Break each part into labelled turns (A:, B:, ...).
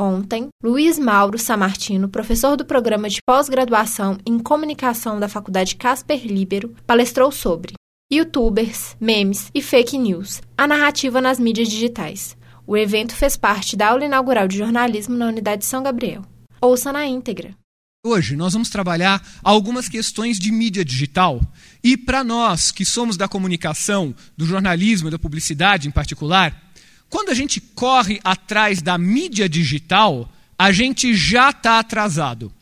A: Ontem, Luiz Mauro Samartino, professor do programa de pós-graduação em comunicação da Faculdade Casper Libero, palestrou sobre YouTubers, memes e fake news, a narrativa nas mídias digitais. O evento fez parte da aula inaugural de jornalismo na Unidade São Gabriel. Ouça na íntegra.
B: Hoje nós vamos trabalhar algumas questões de mídia digital. E para nós que somos da comunicação, do jornalismo e da publicidade em particular, quando a gente corre atrás da mídia digital, a gente já está atrasado.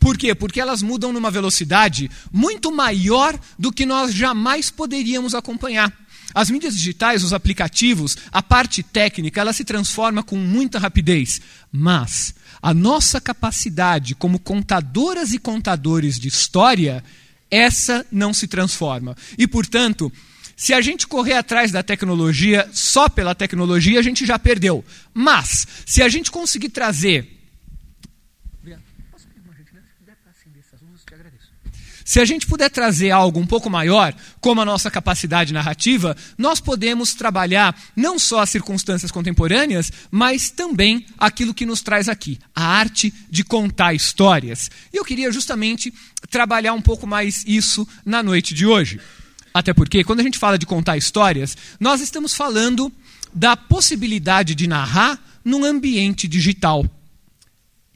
B: Por quê? Porque elas mudam numa velocidade muito maior do que nós jamais poderíamos acompanhar. As mídias digitais, os aplicativos, a parte técnica, ela se transforma com muita rapidez. Mas a nossa capacidade como contadoras e contadores de história, essa não se transforma. E, portanto, se a gente correr atrás da tecnologia só pela tecnologia, a gente já perdeu. Mas, se a gente conseguir trazer. Se a gente puder trazer algo um pouco maior, como a nossa capacidade narrativa, nós podemos trabalhar não só as circunstâncias contemporâneas, mas também aquilo que nos traz aqui, a arte de contar histórias. E eu queria justamente trabalhar um pouco mais isso na noite de hoje. Até porque, quando a gente fala de contar histórias, nós estamos falando da possibilidade de narrar num ambiente digital.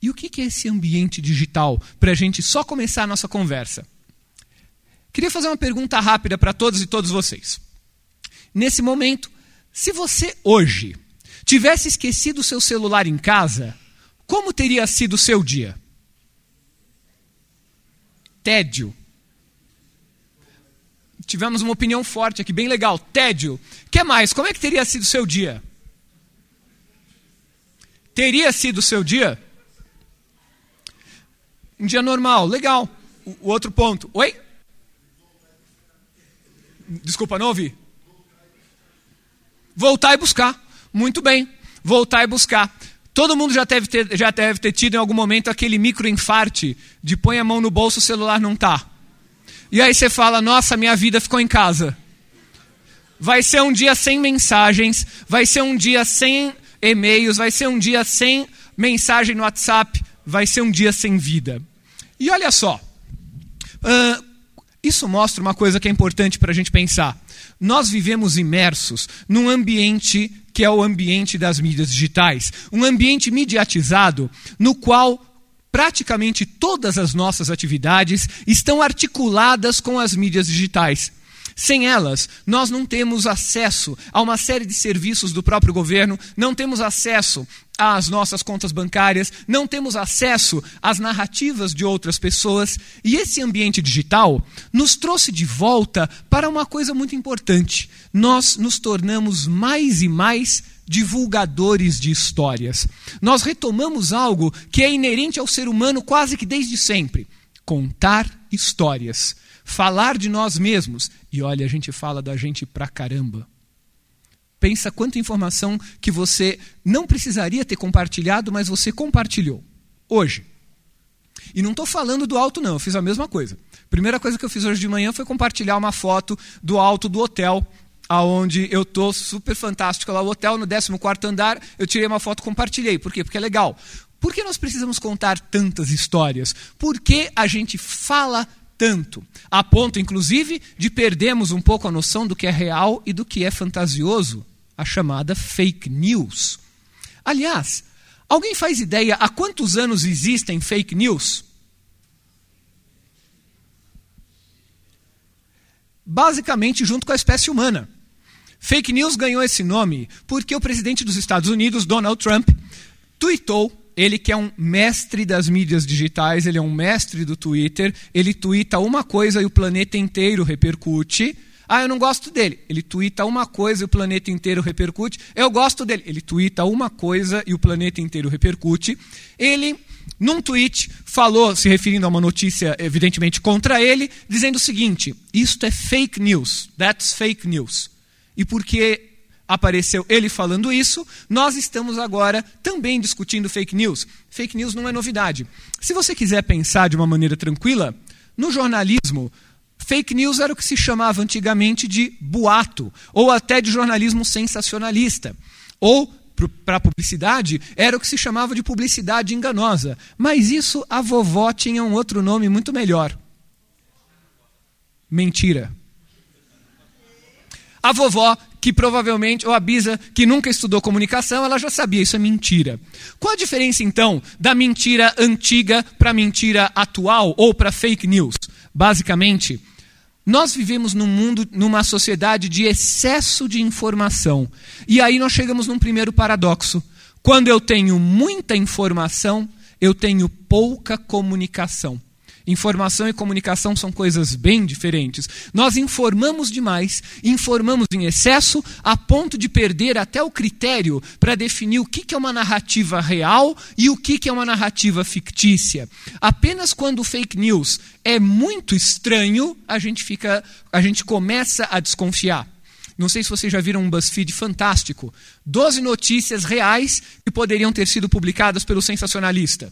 B: E o que é esse ambiente digital? Para a gente só começar a nossa conversa. Queria fazer uma pergunta rápida para todos e todos vocês. Nesse momento, se você hoje tivesse esquecido o seu celular em casa, como teria sido o seu dia? Tédio, tivemos uma opinião forte aqui, bem legal. Tédio. que mais? Como é que teria sido o seu dia? Teria sido o seu dia? Um dia normal, legal. O, o outro ponto. Oi? Desculpa, não ouvi. Voltar e buscar. Muito bem. Voltar e buscar. Todo mundo já deve ter, já deve ter tido em algum momento aquele microinfarte de põe a mão no bolso, o celular não está. E aí você fala: nossa, minha vida ficou em casa. Vai ser um dia sem mensagens, vai ser um dia sem e-mails, vai ser um dia sem mensagem no WhatsApp, vai ser um dia sem vida. E olha só, uh, isso mostra uma coisa que é importante para a gente pensar. Nós vivemos imersos num ambiente que é o ambiente das mídias digitais, um ambiente mediatizado no qual praticamente todas as nossas atividades estão articuladas com as mídias digitais. Sem elas, nós não temos acesso a uma série de serviços do próprio governo, não temos acesso às nossas contas bancárias, não temos acesso às narrativas de outras pessoas. E esse ambiente digital nos trouxe de volta para uma coisa muito importante. Nós nos tornamos mais e mais divulgadores de histórias. Nós retomamos algo que é inerente ao ser humano quase que desde sempre: contar histórias, falar de nós mesmos. E olha, a gente fala da gente pra caramba. Pensa quanta informação que você não precisaria ter compartilhado, mas você compartilhou hoje. E não estou falando do alto, não, eu fiz a mesma coisa. Primeira coisa que eu fiz hoje de manhã foi compartilhar uma foto do alto do hotel aonde eu tô super fantástico lá o hotel no 14º andar, eu tirei uma foto, compartilhei. Por quê? Porque é legal. Por que nós precisamos contar tantas histórias? Por que a gente fala tanto? A ponto, inclusive, de perdermos um pouco a noção do que é real e do que é fantasioso, a chamada fake news. Aliás, alguém faz ideia há quantos anos existem fake news? Basicamente, junto com a espécie humana. Fake news ganhou esse nome porque o presidente dos Estados Unidos, Donald Trump, tweetou ele que é um mestre das mídias digitais, ele é um mestre do Twitter, ele twitta uma coisa e o planeta inteiro repercute. Ah, eu não gosto dele. Ele twitta uma coisa e o planeta inteiro repercute. Eu gosto dele. Ele twitta uma coisa e o planeta inteiro repercute. Ele, num tweet, falou, se referindo a uma notícia evidentemente contra ele, dizendo o seguinte: Isto é fake news. That's fake news. E porque apareceu ele falando isso, nós estamos agora também discutindo fake news. Fake news não é novidade. Se você quiser pensar de uma maneira tranquila, no jornalismo, fake news era o que se chamava antigamente de boato, ou até de jornalismo sensacionalista, ou para a publicidade era o que se chamava de publicidade enganosa. Mas isso a vovó tinha um outro nome muito melhor: mentira. A vovó, que provavelmente, ou a Bisa, que nunca estudou comunicação, ela já sabia, isso é mentira. Qual a diferença, então, da mentira antiga para a mentira atual ou para fake news? Basicamente, nós vivemos num mundo, numa sociedade de excesso de informação. E aí nós chegamos num primeiro paradoxo. Quando eu tenho muita informação, eu tenho pouca comunicação. Informação e comunicação são coisas bem diferentes. Nós informamos demais, informamos em excesso, a ponto de perder até o critério para definir o que é uma narrativa real e o que é uma narrativa fictícia. Apenas quando o fake news é muito estranho, a gente fica, a gente começa a desconfiar. Não sei se vocês já viram um BuzzFeed fantástico. Doze notícias reais que poderiam ter sido publicadas pelo sensacionalista.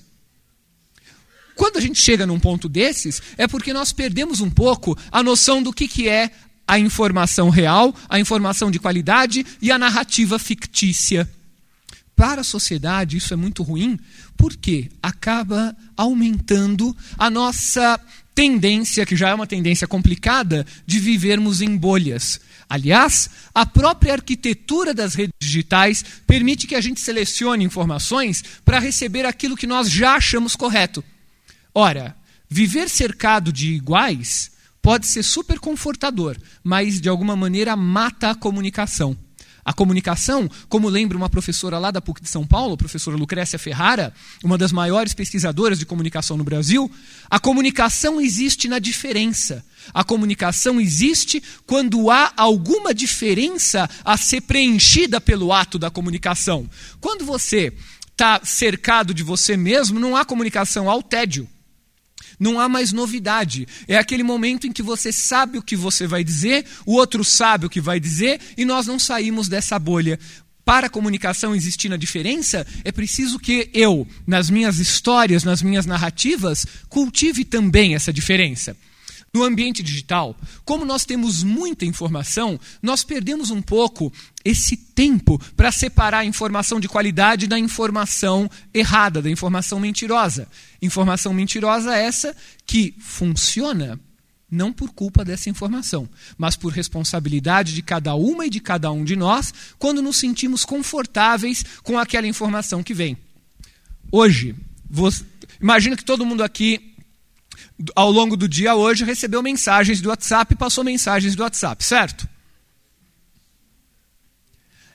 B: Quando a gente chega num ponto desses, é porque nós perdemos um pouco a noção do que, que é a informação real, a informação de qualidade e a narrativa fictícia. Para a sociedade, isso é muito ruim, porque acaba aumentando a nossa tendência, que já é uma tendência complicada, de vivermos em bolhas. Aliás, a própria arquitetura das redes digitais permite que a gente selecione informações para receber aquilo que nós já achamos correto. Ora, viver cercado de iguais pode ser super confortador, mas de alguma maneira mata a comunicação. A comunicação, como lembra uma professora lá da PUC de São Paulo, a professora Lucrécia Ferrara, uma das maiores pesquisadoras de comunicação no Brasil, a comunicação existe na diferença. A comunicação existe quando há alguma diferença a ser preenchida pelo ato da comunicação. Quando você está cercado de você mesmo, não há comunicação, há o tédio. Não há mais novidade. É aquele momento em que você sabe o que você vai dizer, o outro sabe o que vai dizer e nós não saímos dessa bolha. Para a comunicação existir na diferença, é preciso que eu, nas minhas histórias, nas minhas narrativas, cultive também essa diferença. No ambiente digital, como nós temos muita informação, nós perdemos um pouco esse tempo para separar a informação de qualidade da informação errada, da informação mentirosa. Informação mentirosa essa que funciona não por culpa dessa informação, mas por responsabilidade de cada uma e de cada um de nós, quando nos sentimos confortáveis com aquela informação que vem. Hoje, você, imagino que todo mundo aqui ao longo do dia hoje, recebeu mensagens do WhatsApp e passou mensagens do WhatsApp, certo?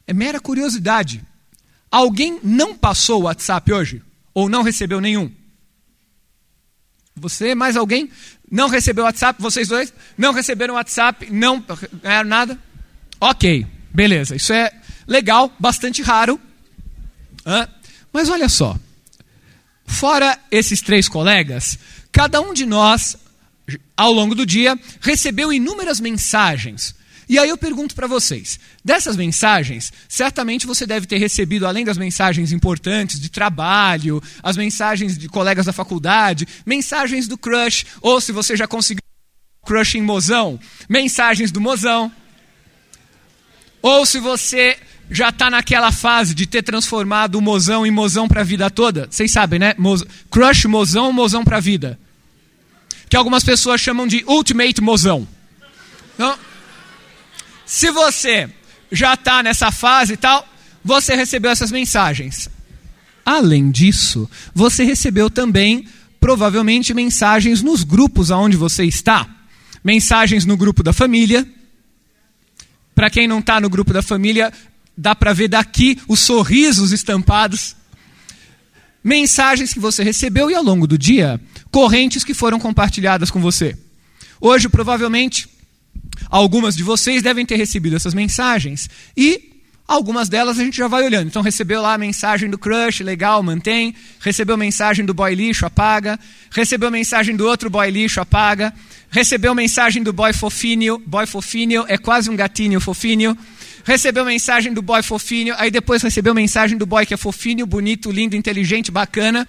B: É mera curiosidade. Alguém não passou o WhatsApp hoje? Ou não recebeu nenhum? Você, mais alguém? Não recebeu WhatsApp? Vocês dois? Não receberam WhatsApp? Não ganharam nada? Ok, beleza. Isso é legal, bastante raro. Mas olha só. Fora esses três colegas, Cada um de nós, ao longo do dia, recebeu inúmeras mensagens. E aí eu pergunto para vocês: dessas mensagens, certamente você deve ter recebido, além das mensagens importantes de trabalho, as mensagens de colegas da faculdade, mensagens do crush, ou se você já conseguiu crush em mozão, mensagens do mozão. Ou se você já está naquela fase de ter transformado o mozão em mozão para a vida toda. Vocês sabem, né? Crush mozão, mozão para a vida. Que algumas pessoas chamam de ultimate mozão. Então, se você já está nessa fase e tal, você recebeu essas mensagens. Além disso, você recebeu também, provavelmente, mensagens nos grupos aonde você está. Mensagens no grupo da família. Para quem não está no grupo da família, dá para ver daqui os sorrisos estampados, mensagens que você recebeu e ao longo do dia, correntes que foram compartilhadas com você. Hoje, provavelmente, algumas de vocês devem ter recebido essas mensagens e algumas delas a gente já vai olhando. Então, recebeu lá a mensagem do crush, legal, mantém. Recebeu mensagem do boy lixo, apaga. Recebeu mensagem do outro boy lixo, apaga. Recebeu mensagem do boy fofinho. Boy fofinho é quase um gatinho fofinho recebeu mensagem do boy fofinho, aí depois recebeu mensagem do boy que é fofinho, bonito, lindo, inteligente, bacana.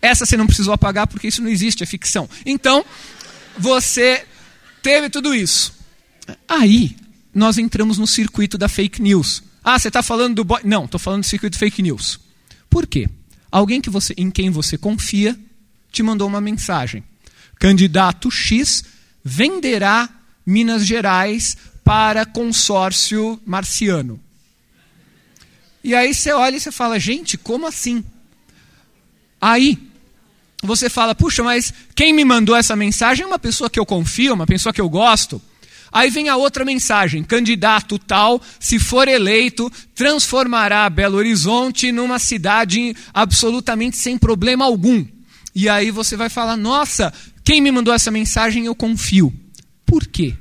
B: Essa você não precisou apagar porque isso não existe, é ficção. Então, você teve tudo isso. Aí, nós entramos no circuito da fake news. Ah, você está falando do boy. Não, estou falando do circuito fake news. Por quê? Alguém que você, em quem você confia te mandou uma mensagem. Candidato X venderá Minas Gerais para consórcio marciano. E aí você olha e você fala, gente, como assim? Aí você fala, puxa, mas quem me mandou essa mensagem é uma pessoa que eu confio, uma pessoa que eu gosto. Aí vem a outra mensagem: candidato tal, se for eleito, transformará Belo Horizonte numa cidade absolutamente sem problema algum. E aí você vai falar: nossa, quem me mandou essa mensagem eu confio. Por quê?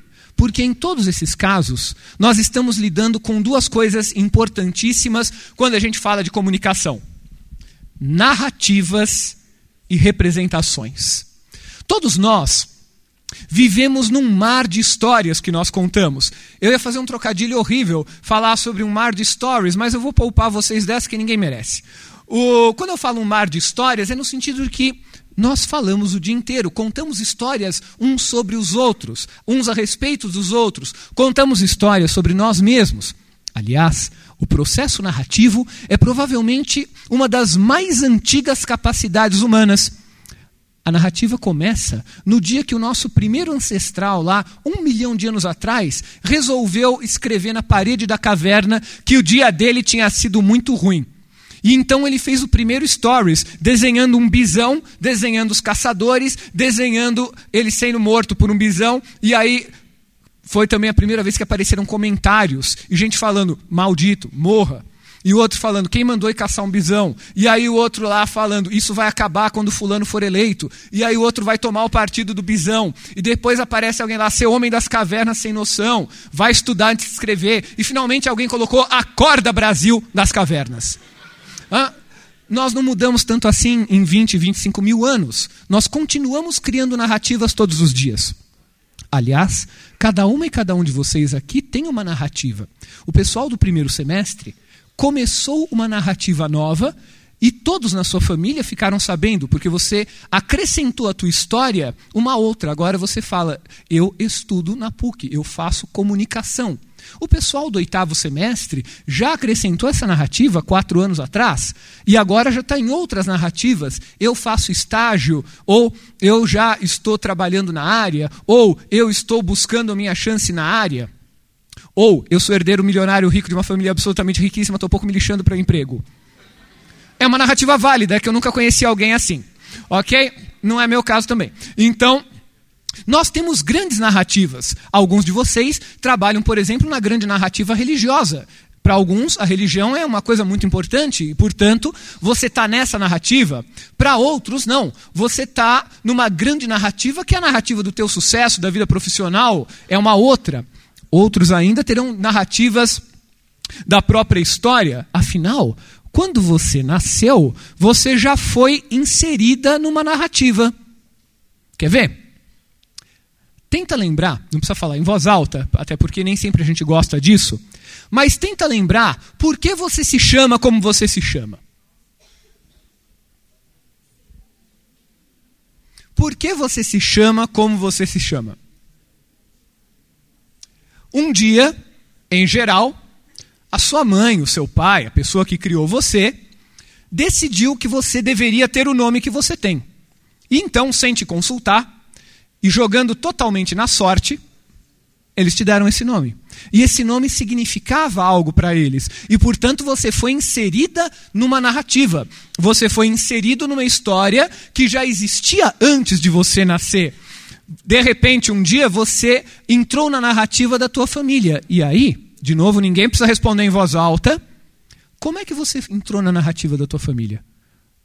B: Porque em todos esses casos, nós estamos lidando com duas coisas importantíssimas quando a gente fala de comunicação: narrativas e representações. Todos nós Vivemos num mar de histórias que nós contamos. Eu ia fazer um trocadilho horrível, falar sobre um mar de stories, mas eu vou poupar vocês dessa que ninguém merece. O, quando eu falo um mar de histórias, é no sentido de que nós falamos o dia inteiro, contamos histórias uns sobre os outros, uns a respeito dos outros, contamos histórias sobre nós mesmos. Aliás, o processo narrativo é provavelmente uma das mais antigas capacidades humanas. A narrativa começa no dia que o nosso primeiro ancestral, lá, um milhão de anos atrás, resolveu escrever na parede da caverna que o dia dele tinha sido muito ruim. E então ele fez o primeiro stories, desenhando um bisão, desenhando os caçadores, desenhando ele sendo morto por um bisão, e aí foi também a primeira vez que apareceram comentários e gente falando: maldito, morra. E o outro falando, quem mandou ir caçar um bisão? E aí o outro lá falando, isso vai acabar quando fulano for eleito. E aí o outro vai tomar o partido do bisão. E depois aparece alguém lá, ser homem das cavernas sem noção. Vai estudar antes de escrever. E finalmente alguém colocou, acorda Brasil das cavernas. Hã? Nós não mudamos tanto assim em 20, 25 mil anos. Nós continuamos criando narrativas todos os dias. Aliás, cada uma e cada um de vocês aqui tem uma narrativa. O pessoal do primeiro semestre começou uma narrativa nova e todos na sua família ficaram sabendo, porque você acrescentou à tua história uma outra. Agora você fala: eu estudo na PUC, eu faço comunicação. O pessoal do oitavo semestre já acrescentou essa narrativa quatro anos atrás e agora já está em outras narrativas. Eu faço estágio, ou eu já estou trabalhando na área, ou eu estou buscando a minha chance na área. Ou eu sou herdeiro milionário rico de uma família absolutamente riquíssima, estou pouco me lixando para emprego. É uma narrativa válida, que eu nunca conheci alguém assim. Ok? Não é meu caso também. Então, nós temos grandes narrativas. Alguns de vocês trabalham, por exemplo, na grande narrativa religiosa. Para alguns, a religião é uma coisa muito importante e, portanto, você está nessa narrativa. Para outros, não. Você está numa grande narrativa que é a narrativa do teu sucesso, da vida profissional, é uma outra. Outros ainda terão narrativas da própria história. Afinal, quando você nasceu, você já foi inserida numa narrativa. Quer ver? Tenta lembrar, não precisa falar em voz alta, até porque nem sempre a gente gosta disso, mas tenta lembrar por que você se chama como você se chama. Por que você se chama como você se chama? Um dia, em geral, a sua mãe, o seu pai, a pessoa que criou você, decidiu que você deveria ter o nome que você tem. E então, sem te consultar, e jogando totalmente na sorte, eles te deram esse nome. E esse nome significava algo para eles. E, portanto, você foi inserida numa narrativa. Você foi inserido numa história que já existia antes de você nascer de repente, um dia você entrou na narrativa da tua família. E aí, de novo, ninguém precisa responder em voz alta. Como é que você entrou na narrativa da tua família?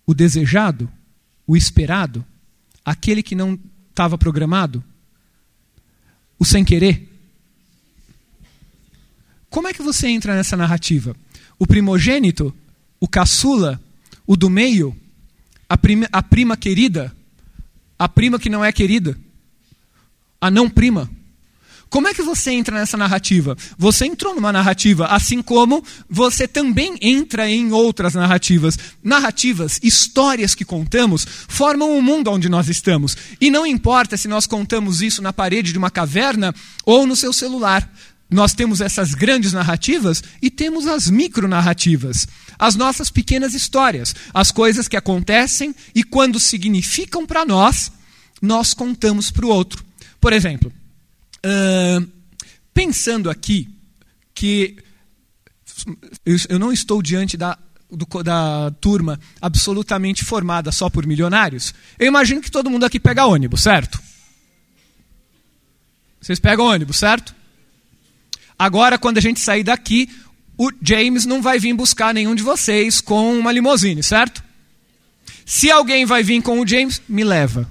B: O desejado? O esperado? Aquele que não estava programado? O sem querer? Como é que você entra nessa narrativa? O primogênito? O caçula? O do meio? A prima, a prima querida? A prima que não é querida? a não prima. Como é que você entra nessa narrativa? Você entrou numa narrativa, assim como você também entra em outras narrativas. Narrativas, histórias que contamos, formam o mundo onde nós estamos. E não importa se nós contamos isso na parede de uma caverna ou no seu celular. nós temos essas grandes narrativas e temos as micronarrativas, as nossas pequenas histórias, as coisas que acontecem e quando significam para nós, nós contamos para o outro. Por exemplo, pensando aqui que eu não estou diante da, do, da turma absolutamente formada só por milionários, eu imagino que todo mundo aqui pega ônibus, certo? Vocês pegam ônibus, certo? Agora, quando a gente sair daqui, o James não vai vir buscar nenhum de vocês com uma limousine, certo? Se alguém vai vir com o James, me leva.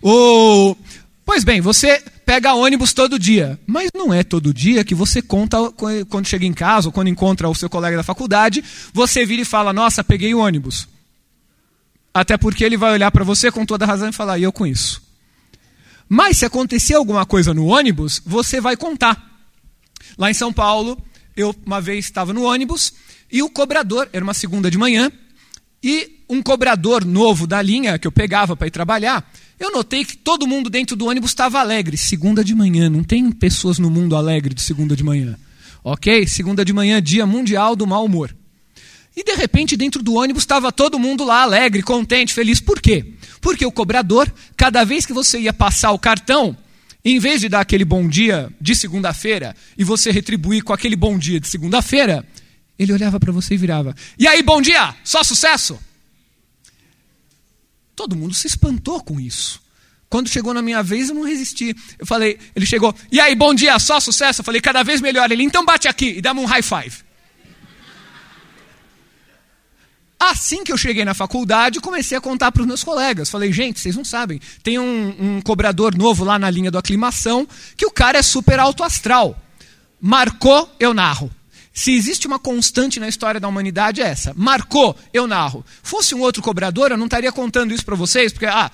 B: O... Pois bem, você pega ônibus todo dia, mas não é todo dia que você conta quando chega em casa ou quando encontra o seu colega da faculdade, você vira e fala: Nossa, peguei o ônibus. Até porque ele vai olhar para você com toda razão e falar: E eu com isso. Mas se acontecer alguma coisa no ônibus, você vai contar. Lá em São Paulo, eu uma vez estava no ônibus e o cobrador, era uma segunda de manhã, e um cobrador novo da linha que eu pegava para ir trabalhar, eu notei que todo mundo dentro do ônibus estava alegre. Segunda de manhã, não tem pessoas no mundo alegre de segunda de manhã. Ok? Segunda de manhã, dia mundial do mau humor. E de repente, dentro do ônibus, estava todo mundo lá alegre, contente, feliz. Por quê? Porque o cobrador, cada vez que você ia passar o cartão, em vez de dar aquele bom dia de segunda-feira e você retribuir com aquele bom dia de segunda-feira, ele olhava para você e virava: E aí, bom dia? Só sucesso? Todo mundo se espantou com isso. Quando chegou na minha vez, eu não resisti. Eu falei, ele chegou, e aí, bom dia, só sucesso? Eu falei, cada vez melhor. Ele, então bate aqui e dá-me um high five. Assim que eu cheguei na faculdade, comecei a contar para os meus colegas. Falei, gente, vocês não sabem, tem um, um, cobrador novo lá na linha do aclimação, que o cara é super alto astral. Marcou, eu narro. Se existe uma constante na história da humanidade, é essa. Marcou, eu narro. Fosse um outro cobrador, eu não estaria contando isso para vocês, porque ah,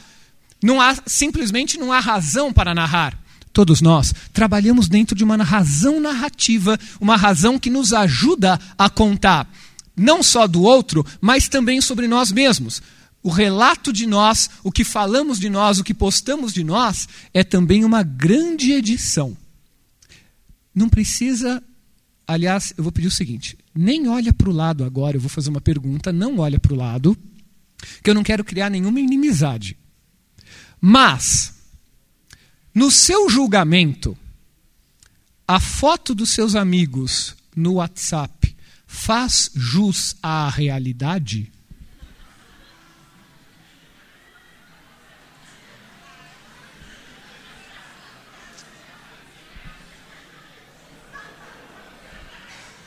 B: não há, simplesmente não há razão para narrar. Todos nós trabalhamos dentro de uma razão narrativa, uma razão que nos ajuda a contar não só do outro, mas também sobre nós mesmos. O relato de nós, o que falamos de nós, o que postamos de nós, é também uma grande edição. Não precisa. Aliás, eu vou pedir o seguinte: nem olha para o lado agora, eu vou fazer uma pergunta, não olha para o lado, que eu não quero criar nenhuma inimizade. Mas, no seu julgamento, a foto dos seus amigos no WhatsApp faz jus à realidade?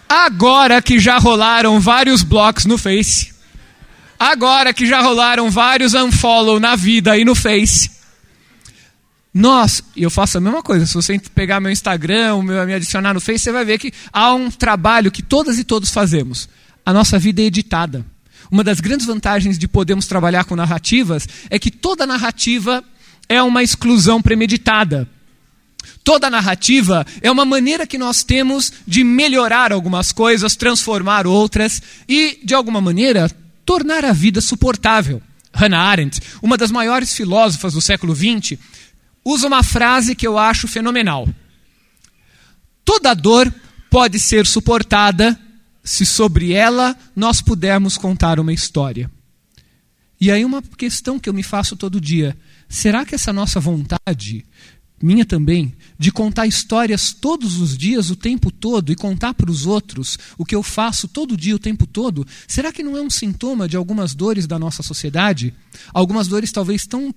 B: Agora que já rolaram vários blocos no Face, agora que já rolaram vários unfollow na vida e no Face, nós, e eu faço a mesma coisa, se você pegar meu Instagram, meu, me adicionar no Face, você vai ver que há um trabalho que todas e todos fazemos. A nossa vida é editada. Uma das grandes vantagens de podermos trabalhar com narrativas é que toda narrativa é uma exclusão premeditada. Toda narrativa é uma maneira que nós temos de melhorar algumas coisas, transformar outras e, de alguma maneira, tornar a vida suportável. Hannah Arendt, uma das maiores filósofas do século XX, usa uma frase que eu acho fenomenal. Toda dor pode ser suportada se sobre ela nós pudermos contar uma história. E aí, uma questão que eu me faço todo dia: será que essa nossa vontade, minha também, de contar histórias todos os dias, o tempo todo, e contar para os outros o que eu faço todo dia, o tempo todo, será que não é um sintoma de algumas dores da nossa sociedade? Algumas dores talvez tão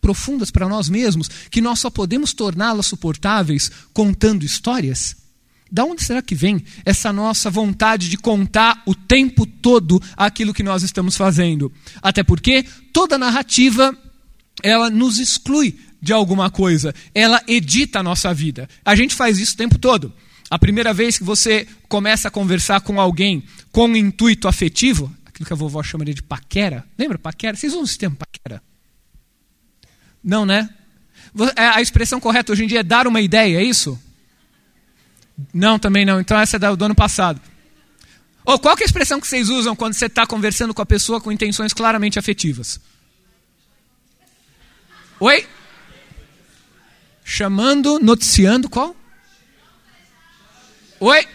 B: profundas para nós mesmos que nós só podemos torná-las suportáveis contando histórias? Da onde será que vem essa nossa vontade de contar o tempo todo aquilo que nós estamos fazendo? Até porque toda narrativa ela nos exclui de alguma coisa, ela edita a nossa vida. A gente faz isso o tempo todo. A primeira vez que você começa a conversar com alguém com um intuito afetivo, aquilo que a vovó chamaria de paquera, lembra paquera? Vocês usam o sistema paquera? Não, né? É, a expressão correta hoje em dia é dar uma ideia, é isso? Não, também não. Então essa é do ano passado. Ou qual é a expressão que vocês usam quando você está conversando com a pessoa com intenções claramente afetivas? Oi? Chamando, noticiando qual? Oi?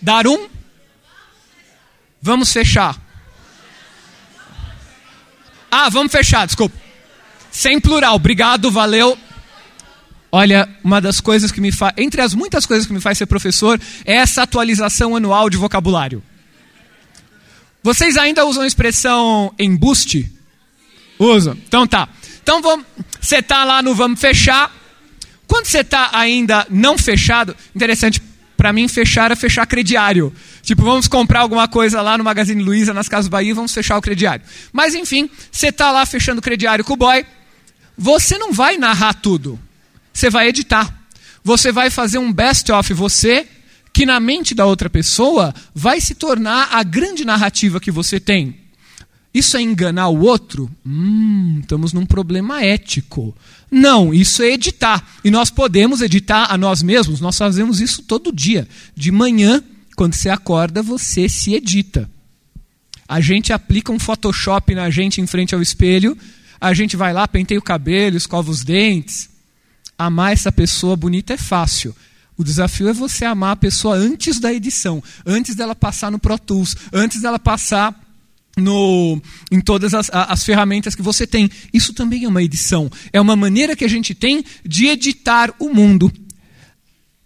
B: Dar um? Vamos fechar. Ah, vamos fechar, desculpa. Sem plural. Obrigado, valeu. Olha, uma das coisas que me faz, entre as muitas coisas que me faz ser professor, é essa atualização anual de vocabulário. Vocês ainda usam a expressão embuste? Usam. Então tá. Então vamos, você está lá no vamos fechar. Quando você está ainda não fechado, interessante, para mim fechar é fechar crediário. Tipo, vamos comprar alguma coisa lá no Magazine Luiza, nas Casas Bahia, vamos fechar o crediário. Mas enfim, você está lá fechando o crediário com o boy, você não vai narrar tudo. Você vai editar. Você vai fazer um best-of você, que na mente da outra pessoa vai se tornar a grande narrativa que você tem. Isso é enganar o outro? Hum, estamos num problema ético. Não, isso é editar. E nós podemos editar a nós mesmos, nós fazemos isso todo dia. De manhã, quando você acorda, você se edita. A gente aplica um Photoshop na gente em frente ao espelho, a gente vai lá, penteia o cabelo, escova os dentes, amar essa pessoa bonita é fácil. O desafio é você amar a pessoa antes da edição, antes dela passar no Pro Tools, antes dela passar no, em todas as, as, ferramentas que você tem. Isso também é uma edição. É uma maneira que a gente tem de editar o mundo.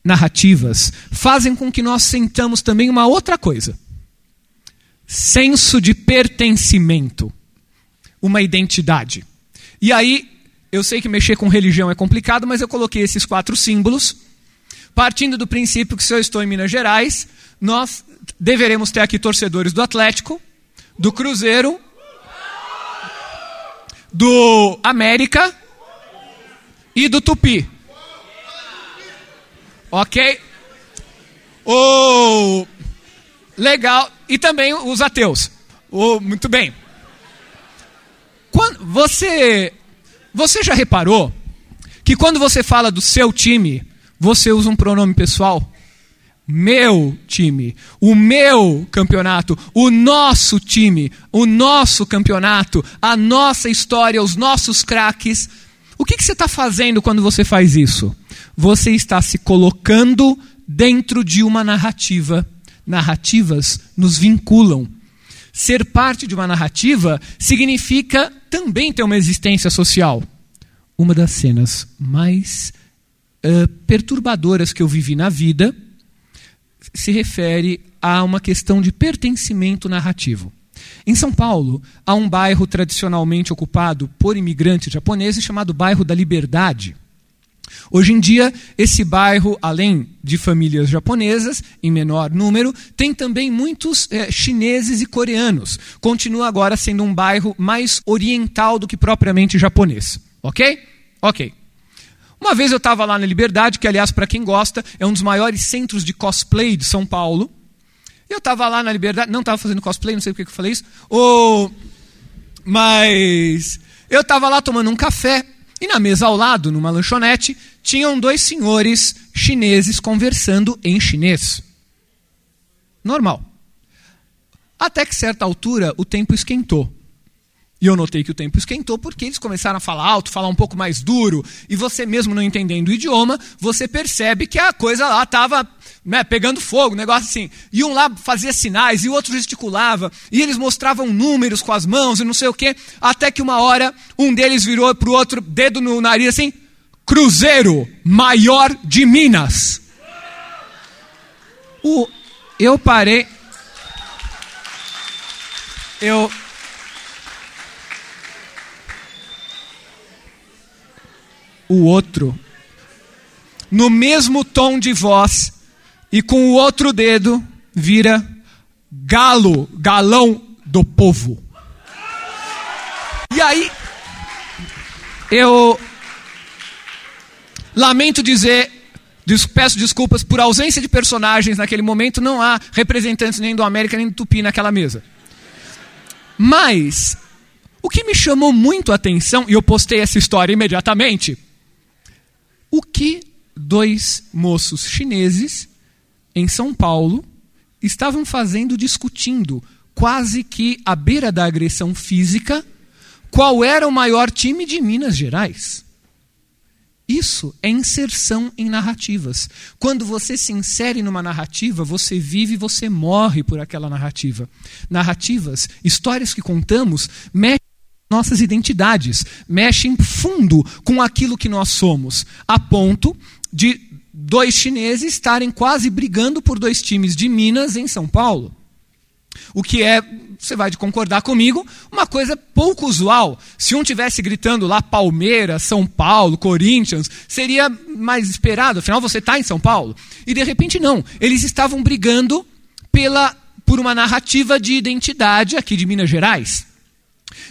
B: Narrativas fazem com que nós sentamos também uma outra coisa: senso de pertencimento, uma identidade. E aí eu sei que mexer com religião é complicado, mas eu coloquei esses quatro símbolos, partindo do princípio que se eu estou em Minas Gerais, nós deveremos ter aqui torcedores do Atlético, do Cruzeiro, do América e do Tupi. Ok? O legal e também os ateus. O, muito bem. Quando você você já reparou que quando você fala do seu time, você usa um pronome pessoal? Meu time, o meu campeonato, o nosso time, o nosso campeonato, a nossa história, os nossos craques. O que, que você está fazendo quando você faz isso? Você está se colocando dentro de uma narrativa. Narrativas nos vinculam. Ser parte de uma narrativa significa também ter uma existência social. Uma das cenas mais uh, perturbadoras que eu vivi na vida se refere a uma questão de pertencimento narrativo. Em São Paulo, há um bairro tradicionalmente ocupado por imigrantes japoneses chamado Bairro da Liberdade. Hoje em dia, esse bairro, além de famílias japonesas, em menor número, tem também muitos é, chineses e coreanos. Continua agora sendo um bairro mais oriental do que propriamente japonês. Ok? Ok. Uma vez eu estava lá na Liberdade, que, aliás, para quem gosta, é um dos maiores centros de cosplay de São Paulo. Eu estava lá na Liberdade, não estava fazendo cosplay, não sei por que eu falei isso. Oh, mas eu estava lá tomando um café e na mesa ao lado, numa lanchonete, tinham dois senhores chineses conversando em chinês. Normal. Até que certa altura o tempo esquentou. E eu notei que o tempo esquentou porque eles começaram a falar alto, falar um pouco mais duro, e você mesmo não entendendo o idioma, você percebe que a coisa lá estava né, pegando fogo, um negócio assim. E um lá fazia sinais, e o outro gesticulava, e eles mostravam números com as mãos e não sei o quê, até que uma hora um deles virou para o outro, dedo no nariz assim, Cruzeiro, maior de Minas. O, eu parei. Eu, o outro, no mesmo tom de voz, e com o outro dedo vira galo, galão do povo. E aí, eu lamento dizer, peço desculpas por ausência de personagens naquele momento, não há representantes nem do América nem do Tupi naquela mesa. Mas, o que me chamou muito a atenção, e eu postei essa história imediatamente, o que dois moços chineses em São Paulo estavam fazendo discutindo, quase que à beira da agressão física, qual era o maior time de Minas Gerais. Isso é inserção em narrativas. Quando você se insere numa narrativa, você vive e você morre por aquela narrativa. Narrativas, histórias que contamos, mexem nossas identidades, mexem fundo com aquilo que nós somos, a ponto de dois chineses estarem quase brigando por dois times de Minas em São Paulo. O que é, você vai concordar comigo, uma coisa pouco usual. Se um tivesse gritando lá Palmeiras, São Paulo, Corinthians, seria mais esperado, afinal você está em São Paulo. E de repente não, eles estavam brigando pela, por uma narrativa de identidade aqui de Minas Gerais.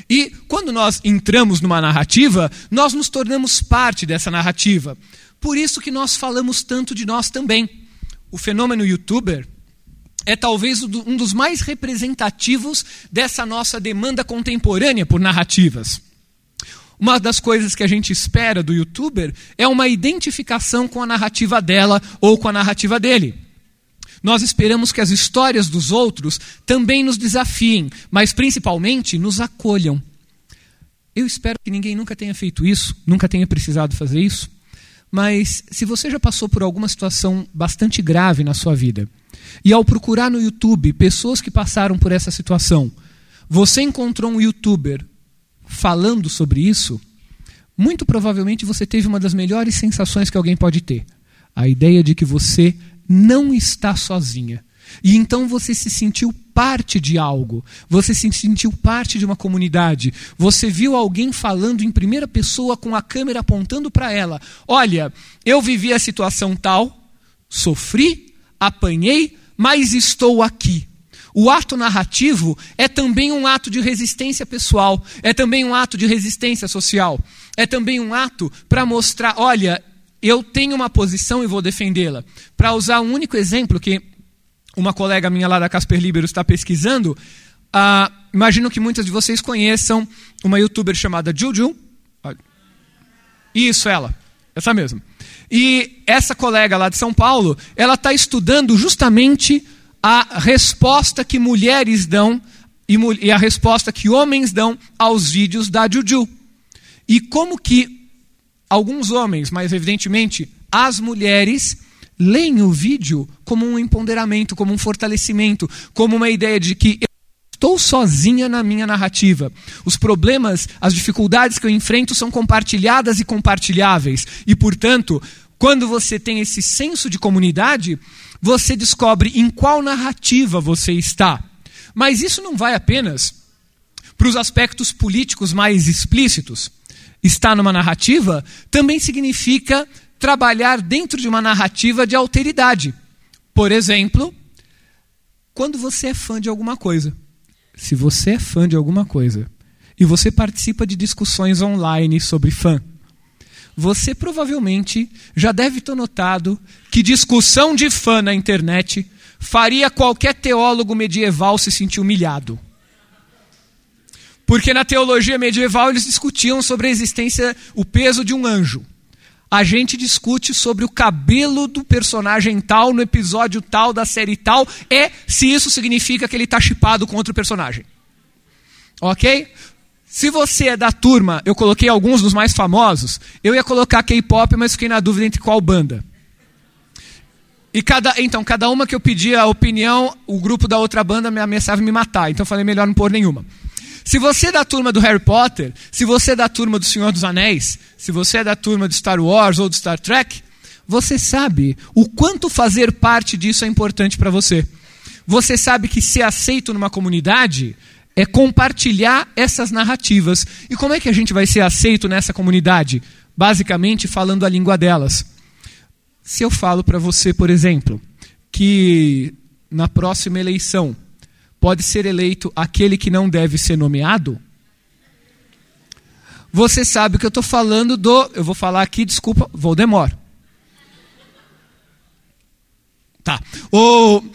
B: E quando nós entramos numa narrativa, nós nos tornamos parte dessa narrativa. Por isso que nós falamos tanto de nós também. O fenômeno youtuber é talvez um dos mais representativos dessa nossa demanda contemporânea por narrativas. Uma das coisas que a gente espera do youtuber é uma identificação com a narrativa dela ou com a narrativa dele. Nós esperamos que as histórias dos outros também nos desafiem, mas principalmente nos acolham. Eu espero que ninguém nunca tenha feito isso, nunca tenha precisado fazer isso, mas se você já passou por alguma situação bastante grave na sua vida, e ao procurar no YouTube pessoas que passaram por essa situação, você encontrou um youtuber falando sobre isso, muito provavelmente você teve uma das melhores sensações que alguém pode ter. A ideia de que você não está sozinha. E então você se sentiu parte de algo, você se sentiu parte de uma comunidade, você viu alguém falando em primeira pessoa com a câmera apontando para ela: Olha, eu vivi a situação tal, sofri, apanhei, mas estou aqui. O ato narrativo é também um ato de resistência pessoal, é também um ato de resistência social, é também um ato para mostrar: olha, eu tenho uma posição e vou defendê-la. Para usar um único exemplo que uma colega minha lá da Casper Libero está pesquisando, uh, imagino que muitas de vocês conheçam uma youtuber chamada Juju. Isso, ela, essa mesma. E essa colega lá de São Paulo, ela está estudando justamente a resposta que mulheres dão e, a resposta que homens dão aos vídeos da Juju. E como que alguns homens, mas evidentemente as mulheres, leem o vídeo como um empoderamento, como um fortalecimento, como uma ideia de que estou sozinha na minha narrativa. Os problemas, as dificuldades que eu enfrento são compartilhadas e compartilháveis. E, portanto, quando você tem esse senso de comunidade, você descobre em qual narrativa você está. Mas isso não vai apenas para os aspectos políticos mais explícitos. Estar numa narrativa também significa trabalhar dentro de uma narrativa de alteridade. Por exemplo, quando você é fã de alguma coisa. Se você é fã de alguma coisa e você participa de discussões online sobre fã, você provavelmente já deve ter notado que discussão de fã na internet faria qualquer teólogo medieval se sentir humilhado. Porque na teologia medieval eles discutiam sobre a existência, o peso de um anjo. A gente discute sobre o cabelo do personagem tal no episódio tal da série tal, é se isso significa que ele está chipado com outro personagem. Ok? Se você é da turma, eu coloquei alguns dos mais famosos, eu ia colocar K-pop, mas fiquei na dúvida entre qual banda. E cada, então, cada uma que eu pedia a opinião, o grupo da outra banda me ameaçava me matar. Então falei melhor não pôr nenhuma. Se você é da turma do Harry Potter, se você é da turma do Senhor dos Anéis, se você é da turma de Star Wars ou do Star Trek, você sabe o quanto fazer parte disso é importante para você. Você sabe que ser aceito numa comunidade é compartilhar essas narrativas. E como é que a gente vai ser aceito nessa comunidade? Basicamente falando a língua delas. Se eu falo para você, por exemplo, que na próxima eleição pode ser eleito aquele que não deve ser nomeado, você sabe que eu estou falando do. Eu vou falar aqui, desculpa, Voldemort. Tá. Ou,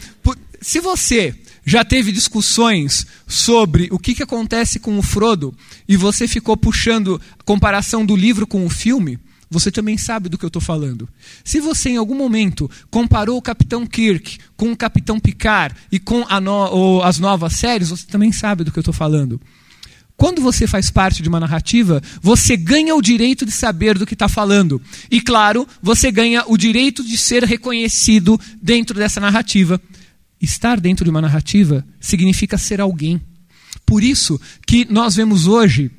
B: se você já teve discussões sobre o que, que acontece com o Frodo e você ficou puxando a comparação do livro com o filme, você também sabe do que eu estou falando. Se você em algum momento comparou o Capitão Kirk com o Capitão Picard e com no, as novas séries, você também sabe do que eu estou falando. Quando você faz parte de uma narrativa, você ganha o direito de saber do que está falando. E, claro, você ganha o direito de ser reconhecido dentro dessa narrativa. Estar dentro de uma narrativa significa ser alguém. Por isso que nós vemos hoje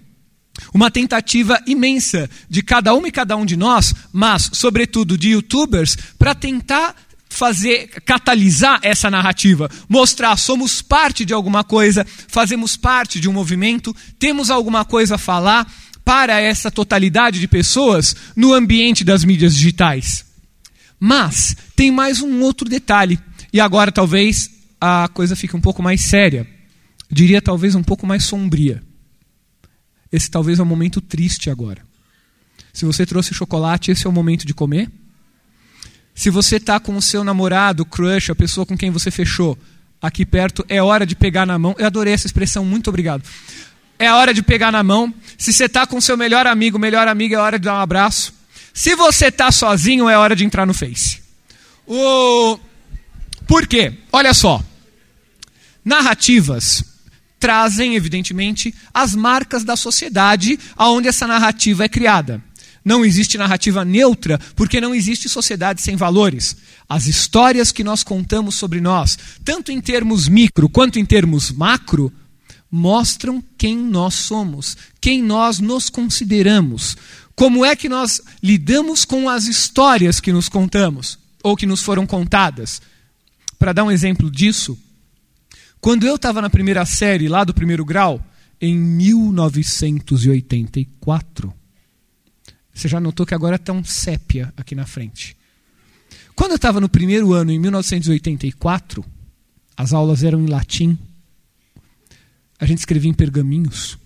B: uma tentativa imensa de cada uma e cada um de nós, mas, sobretudo, de youtubers, para tentar fazer catalisar essa narrativa, mostrar somos parte de alguma coisa, fazemos parte de um movimento, temos alguma coisa a falar para essa totalidade de pessoas no ambiente das mídias digitais. Mas tem mais um outro detalhe, e agora talvez a coisa fique um pouco mais séria, diria talvez um pouco mais sombria. Esse talvez é um momento triste agora. Se você trouxe chocolate, esse é o momento de comer. Se você está com o seu namorado, crush, a pessoa com quem você fechou, aqui perto, é hora de pegar na mão. Eu adorei essa expressão, muito obrigado. É hora de pegar na mão. Se você está com seu melhor amigo, melhor amiga, é hora de dar um abraço. Se você está sozinho, é hora de entrar no Face. O... Por quê? Olha só. Narrativas trazem, evidentemente, as marcas da sociedade aonde essa narrativa é criada. Não existe narrativa neutra, porque não existe sociedade sem valores. As histórias que nós contamos sobre nós, tanto em termos micro quanto em termos macro, mostram quem nós somos, quem nós nos consideramos, como é que nós lidamos com as histórias que nos contamos ou que nos foram contadas. Para dar um exemplo disso, quando eu estava na primeira série, lá do primeiro grau, em 1984, você já notou que agora está um sépia aqui na frente. Quando eu estava no primeiro ano, em 1984, as aulas eram em latim. A gente escrevia em pergaminhos.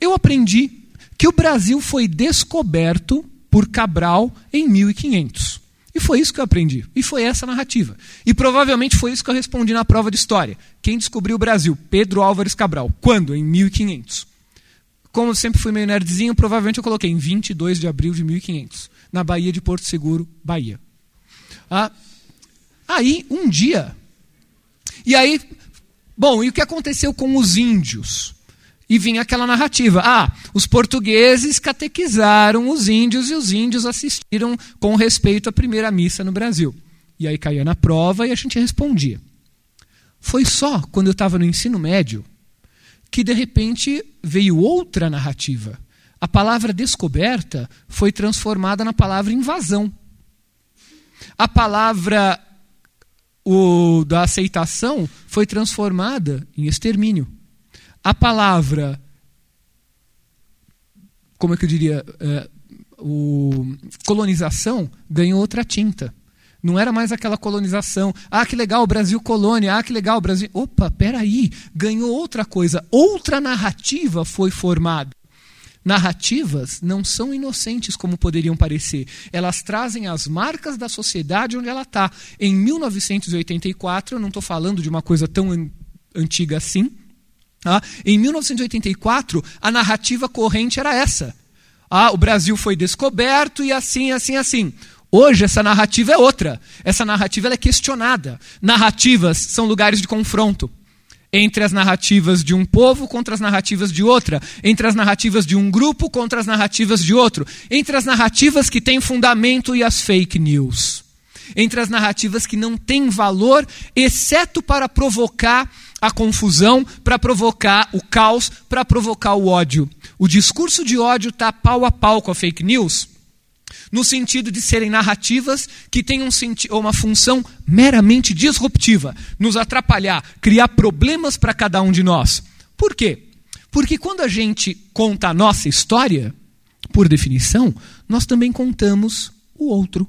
B: Eu aprendi que o Brasil foi descoberto por Cabral em 1500. E foi isso que eu aprendi. E foi essa narrativa. E provavelmente foi isso que eu respondi na prova de história. Quem descobriu o Brasil? Pedro Álvares Cabral. Quando? Em 1500. Como eu sempre fui meio nerdzinho, provavelmente eu coloquei em 22 de abril de 1500, na Baía de Porto Seguro, Bahia. Ah, aí, um dia. E aí, bom, e o que aconteceu com os índios? E vinha aquela narrativa. Ah, os portugueses catequizaram os índios e os índios assistiram com respeito à primeira missa no Brasil. E aí caía na prova e a gente respondia. Foi só quando eu estava no ensino médio que de repente veio outra narrativa. A palavra descoberta foi transformada na palavra invasão. A palavra o, da aceitação foi transformada em extermínio. A palavra, como é que eu diria, é, o, colonização ganhou outra tinta. Não era mais aquela colonização. Ah, que legal, Brasil colônia. Ah, que legal, Brasil. Opa, peraí. Ganhou outra coisa. Outra narrativa foi formada. Narrativas não são inocentes como poderiam parecer. Elas trazem as marcas da sociedade onde ela está. Em 1984, eu não estou falando de uma coisa tão antiga assim. Ah, em 1984, a narrativa corrente era essa. Ah, o Brasil foi descoberto e assim, assim, assim. Hoje essa narrativa é outra. Essa narrativa é questionada. Narrativas são lugares de confronto entre as narrativas de um povo contra as narrativas de outra, entre as narrativas de um grupo contra as narrativas de outro, entre as narrativas que têm fundamento e as fake news, entre as narrativas que não têm valor, exceto para provocar a confusão, para provocar o caos, para provocar o ódio. O discurso de ódio está pau a pau com a fake news no sentido de serem narrativas que têm um uma função meramente disruptiva, nos atrapalhar, criar problemas para cada um de nós. Por quê? Porque quando a gente conta a nossa história, por definição, nós também contamos o outro.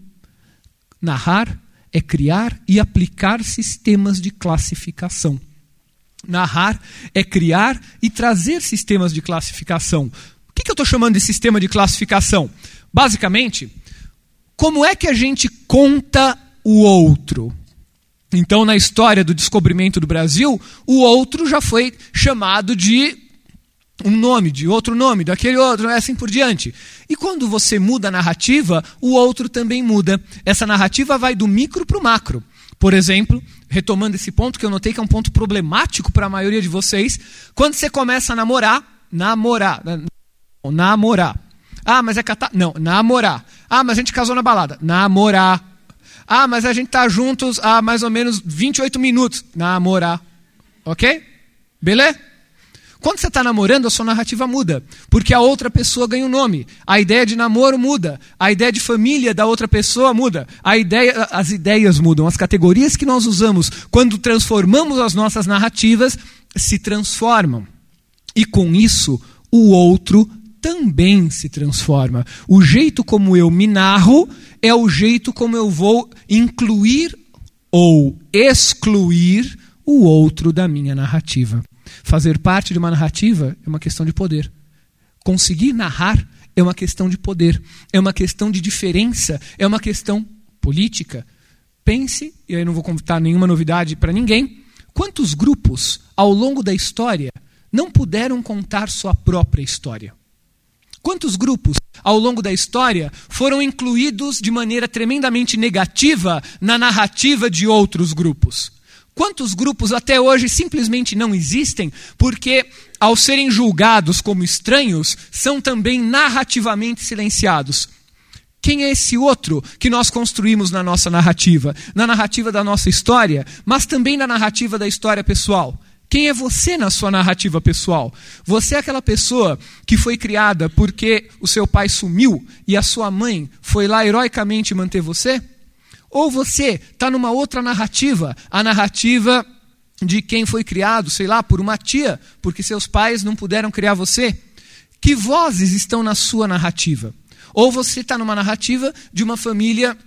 B: Narrar é criar e aplicar sistemas de classificação. Narrar é criar e trazer sistemas de classificação. O que, que eu estou chamando de sistema de classificação? Basicamente, como é que a gente conta o outro? Então, na história do descobrimento do Brasil, o outro já foi chamado de um nome, de outro nome, daquele outro, assim por diante. E quando você muda a narrativa, o outro também muda. Essa narrativa vai do micro para o macro. Por exemplo, retomando esse ponto que eu notei que é um ponto problemático para a maioria de vocês, quando você começa a namorar, namorar, namorar. Ah, mas é catar? Não, namorar. Ah, mas a gente casou na balada. Namorar. Ah, mas a gente tá juntos há mais ou menos 28 minutos. Namorar. OK? Beleza? Quando você está namorando, a sua narrativa muda, porque a outra pessoa ganha um nome. A ideia de namoro muda, a ideia de família da outra pessoa muda, a ideia, as ideias mudam, as categorias que nós usamos quando transformamos as nossas narrativas se transformam. E com isso, o outro também se transforma. O jeito como eu me narro é o jeito como eu vou incluir ou excluir o outro da minha narrativa. Fazer parte de uma narrativa é uma questão de poder. Conseguir narrar é uma questão de poder, é uma questão de diferença, é uma questão política. Pense, e aí não vou contar nenhuma novidade para ninguém, quantos grupos ao longo da história não puderam contar sua própria história? Quantos grupos ao longo da história foram incluídos de maneira tremendamente negativa na narrativa de outros grupos? Quantos grupos até hoje simplesmente não existem porque, ao serem julgados como estranhos, são também narrativamente silenciados? Quem é esse outro que nós construímos na nossa narrativa? Na narrativa da nossa história, mas também na narrativa da história pessoal. Quem é você na sua narrativa pessoal? Você é aquela pessoa que foi criada porque o seu pai sumiu e a sua mãe foi lá heroicamente manter você? Ou você está numa outra narrativa, a narrativa de quem foi criado, sei lá, por uma tia, porque seus pais não puderam criar você. Que vozes estão na sua narrativa? Ou você está numa narrativa de uma família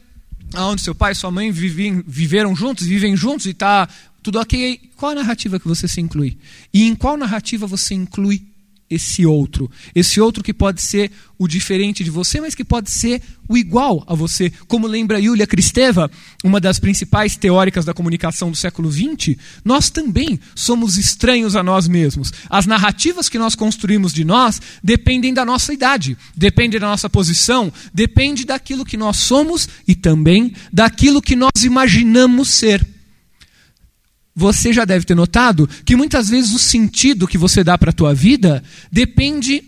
B: onde seu pai e sua mãe vivem, viveram juntos, vivem juntos e está tudo ok. Qual a narrativa que você se inclui? E em qual narrativa você inclui esse outro. Esse outro que pode ser o diferente de você, mas que pode ser o igual a você. Como lembra Yulia Kristeva, uma das principais teóricas da comunicação do século XX, nós também somos estranhos a nós mesmos. As narrativas que nós construímos de nós dependem da nossa idade, dependem da nossa posição, depende daquilo que nós somos e também daquilo que nós imaginamos ser você já deve ter notado que muitas vezes o sentido que você dá para a tua vida depende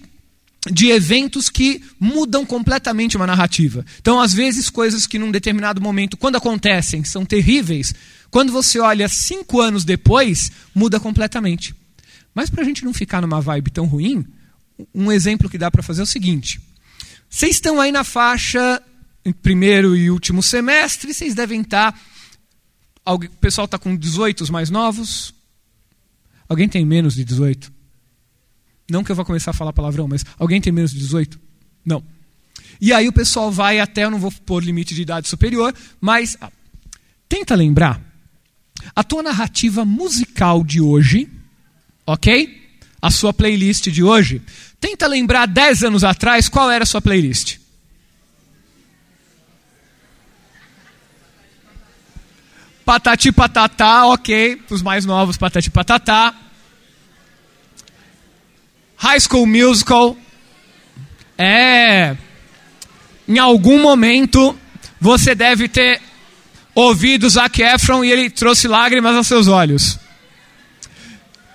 B: de eventos que mudam completamente uma narrativa. Então, às vezes, coisas que num determinado momento, quando acontecem, são terríveis, quando você olha cinco anos depois, muda completamente. Mas para a gente não ficar numa vibe tão ruim, um exemplo que dá para fazer é o seguinte: vocês estão aí na faixa primeiro e último semestre, vocês devem estar tá o pessoal está com 18, os mais novos? Alguém tem menos de 18? Não que eu vá começar a falar palavrão, mas alguém tem menos de 18? Não. E aí o pessoal vai até, eu não vou pôr limite de idade superior, mas ah, tenta lembrar a tua narrativa musical de hoje, ok? A sua playlist de hoje. Tenta lembrar 10 anos atrás qual era a sua playlist. Patati Patatá, ok. Os mais novos, Patati Patatá. High School Musical. É. Em algum momento, você deve ter ouvido Zac Efron e ele trouxe lágrimas aos seus olhos.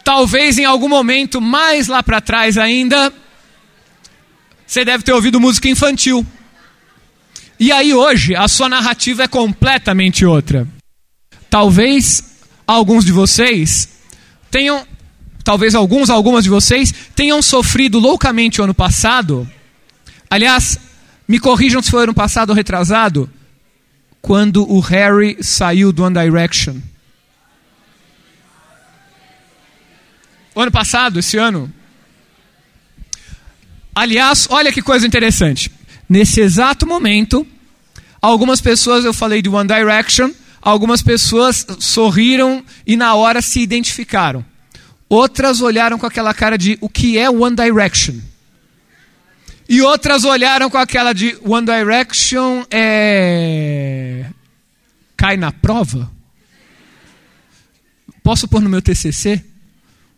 B: Talvez em algum momento, mais lá para trás ainda, você deve ter ouvido música infantil. E aí hoje, a sua narrativa é completamente outra. Talvez alguns de vocês tenham, talvez alguns, algumas de vocês tenham sofrido loucamente o ano passado. Aliás, me corrijam se foi ano passado ou retrasado, quando o Harry saiu do One Direction. O ano passado, esse ano. Aliás, olha que coisa interessante. Nesse exato momento, algumas pessoas eu falei de One Direction Algumas pessoas sorriram e na hora se identificaram. Outras olharam com aquela cara de o que é One Direction? E outras olharam com aquela de One Direction é. cai na prova? Posso pôr no meu TCC?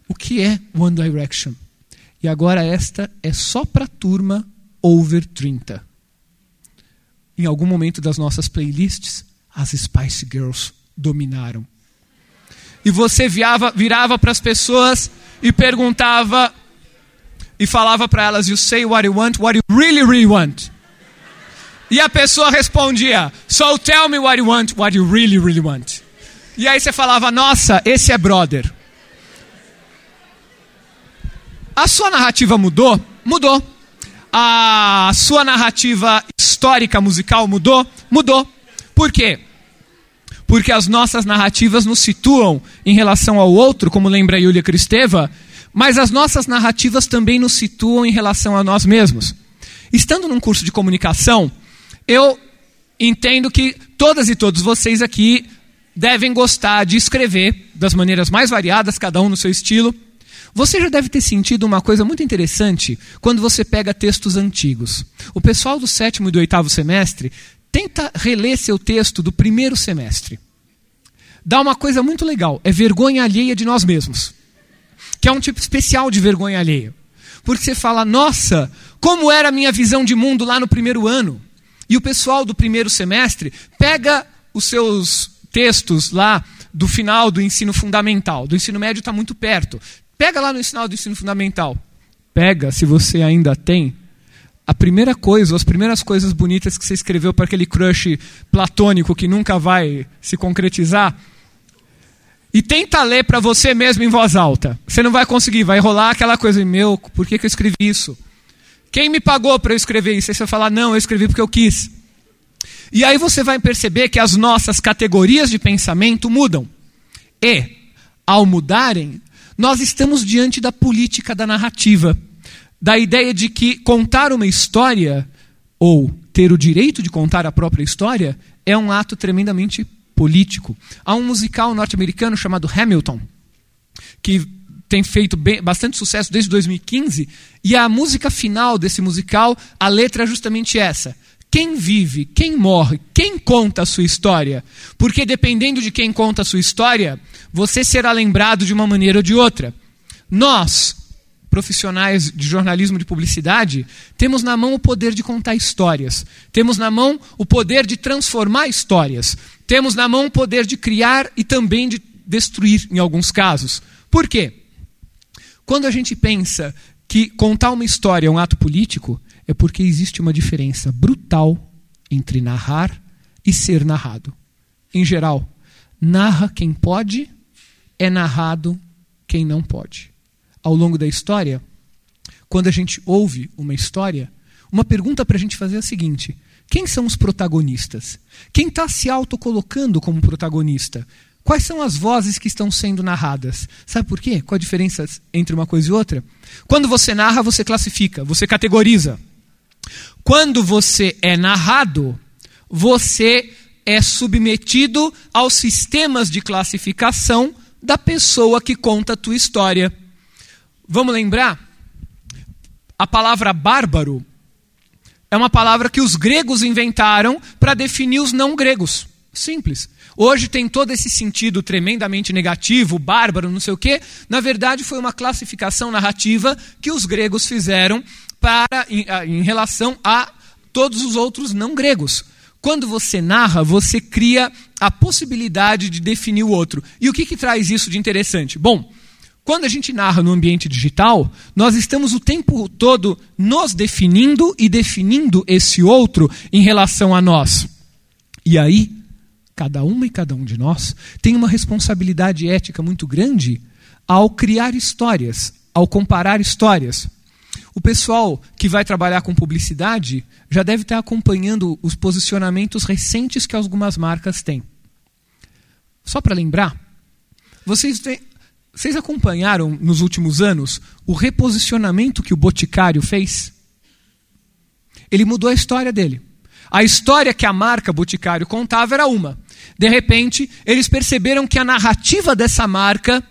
B: O que é One Direction? E agora esta é só para turma over 30. Em algum momento das nossas playlists, as Spice Girls dominaram. E você virava, virava para as pessoas e perguntava e falava para elas: You say what you want, what you really, really want. E a pessoa respondia: So tell me what you want, what you really, really want. E aí você falava: Nossa, esse é brother. A sua narrativa mudou? Mudou. A sua narrativa histórica musical mudou? Mudou. Por quê? Porque as nossas narrativas nos situam em relação ao outro, como lembra Yulia Kristeva, mas as nossas narrativas também nos situam em relação a nós mesmos. Estando num curso de comunicação, eu entendo que todas e todos vocês aqui devem gostar de escrever das maneiras mais variadas, cada um no seu estilo. Você já deve ter sentido uma coisa muito interessante quando você pega textos antigos. O pessoal do sétimo e do oitavo semestre tenta reler seu texto do primeiro semestre. Dá uma coisa muito legal, é vergonha alheia de nós mesmos. Que é um tipo especial de vergonha alheia. Porque você fala, nossa, como era a minha visão de mundo lá no primeiro ano? E o pessoal do primeiro semestre pega os seus textos lá do final do ensino fundamental. Do ensino médio está muito perto. Pega lá no final do ensino fundamental. Pega, se você ainda tem, a primeira coisa, as primeiras coisas bonitas que você escreveu para aquele crush platônico que nunca vai se concretizar. E tenta ler para você mesmo em voz alta. Você não vai conseguir, vai rolar aquela coisa, meu, por que, que eu escrevi isso? Quem me pagou para eu escrever isso? Aí você vai falar, não, eu escrevi porque eu quis. E aí você vai perceber que as nossas categorias de pensamento mudam. E, ao mudarem, nós estamos diante da política da narrativa, da ideia de que contar uma história, ou ter o direito de contar a própria história, é um ato tremendamente político. Há um musical norte-americano chamado Hamilton, que tem feito bem, bastante sucesso desde 2015, e a música final desse musical, a letra é justamente essa. Quem vive, quem morre, quem conta a sua história? Porque dependendo de quem conta a sua história, você será lembrado de uma maneira ou de outra. Nós, profissionais de jornalismo de publicidade, temos na mão o poder de contar histórias. Temos na mão o poder de transformar histórias. Temos na mão o poder de criar e também de destruir, em alguns casos. Por quê? Quando a gente pensa que contar uma história é um ato político, é porque existe uma diferença brutal entre narrar e ser narrado. Em geral, narra quem pode é narrado quem não pode. Ao longo da história, quando a gente ouve uma história, uma pergunta para a gente fazer é a seguinte: quem são os protagonistas? Quem está se autocolocando como protagonista? Quais são as vozes que estão sendo narradas? Sabe por quê? Qual a diferença entre uma coisa e outra? Quando você narra, você classifica, você categoriza. Quando você é narrado, você é submetido aos sistemas de classificação da pessoa que conta a tua história. Vamos lembrar? A palavra bárbaro é uma palavra que os gregos inventaram para definir os não gregos. Simples. Hoje tem todo esse sentido tremendamente negativo, bárbaro, não sei o quê. Na verdade, foi uma classificação narrativa que os gregos fizeram para em, em relação a todos os outros não gregos. Quando você narra, você cria a possibilidade de definir o outro. E o que, que traz isso de interessante? Bom, quando a gente narra no ambiente digital, nós estamos o tempo todo nos definindo e definindo esse outro em relação a nós. E aí, cada uma e cada um de nós tem uma responsabilidade ética muito grande ao criar histórias, ao comparar histórias. O pessoal que vai trabalhar com publicidade já deve estar acompanhando os posicionamentos recentes que algumas marcas têm. Só para lembrar, vocês, têm, vocês acompanharam nos últimos anos o reposicionamento que o Boticário fez? Ele mudou a história dele. A história que a marca Boticário contava era uma. De repente, eles perceberam que a narrativa dessa marca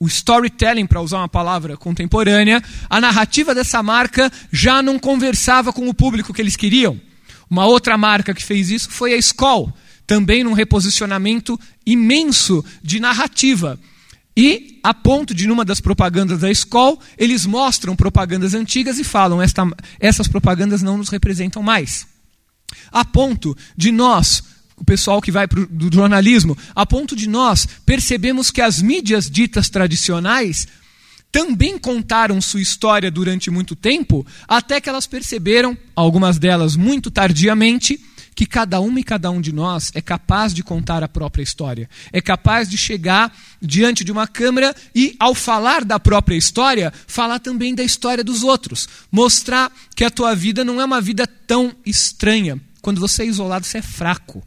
B: o storytelling, para usar uma palavra contemporânea, a narrativa dessa marca já não conversava com o público que eles queriam. Uma outra marca que fez isso foi a Skoll, também num reposicionamento imenso de narrativa. E, a ponto de, numa das propagandas da Skoll, eles mostram propagandas antigas e falam: essas propagandas não nos representam mais. A ponto de nós o pessoal que vai pro, do jornalismo, a ponto de nós percebemos que as mídias ditas tradicionais também contaram sua história durante muito tempo, até que elas perceberam, algumas delas muito tardiamente, que cada uma e cada um de nós é capaz de contar a própria história. É capaz de chegar diante de uma câmera e, ao falar da própria história, falar também da história dos outros. Mostrar que a tua vida não é uma vida tão estranha. Quando você é isolado, você é fraco.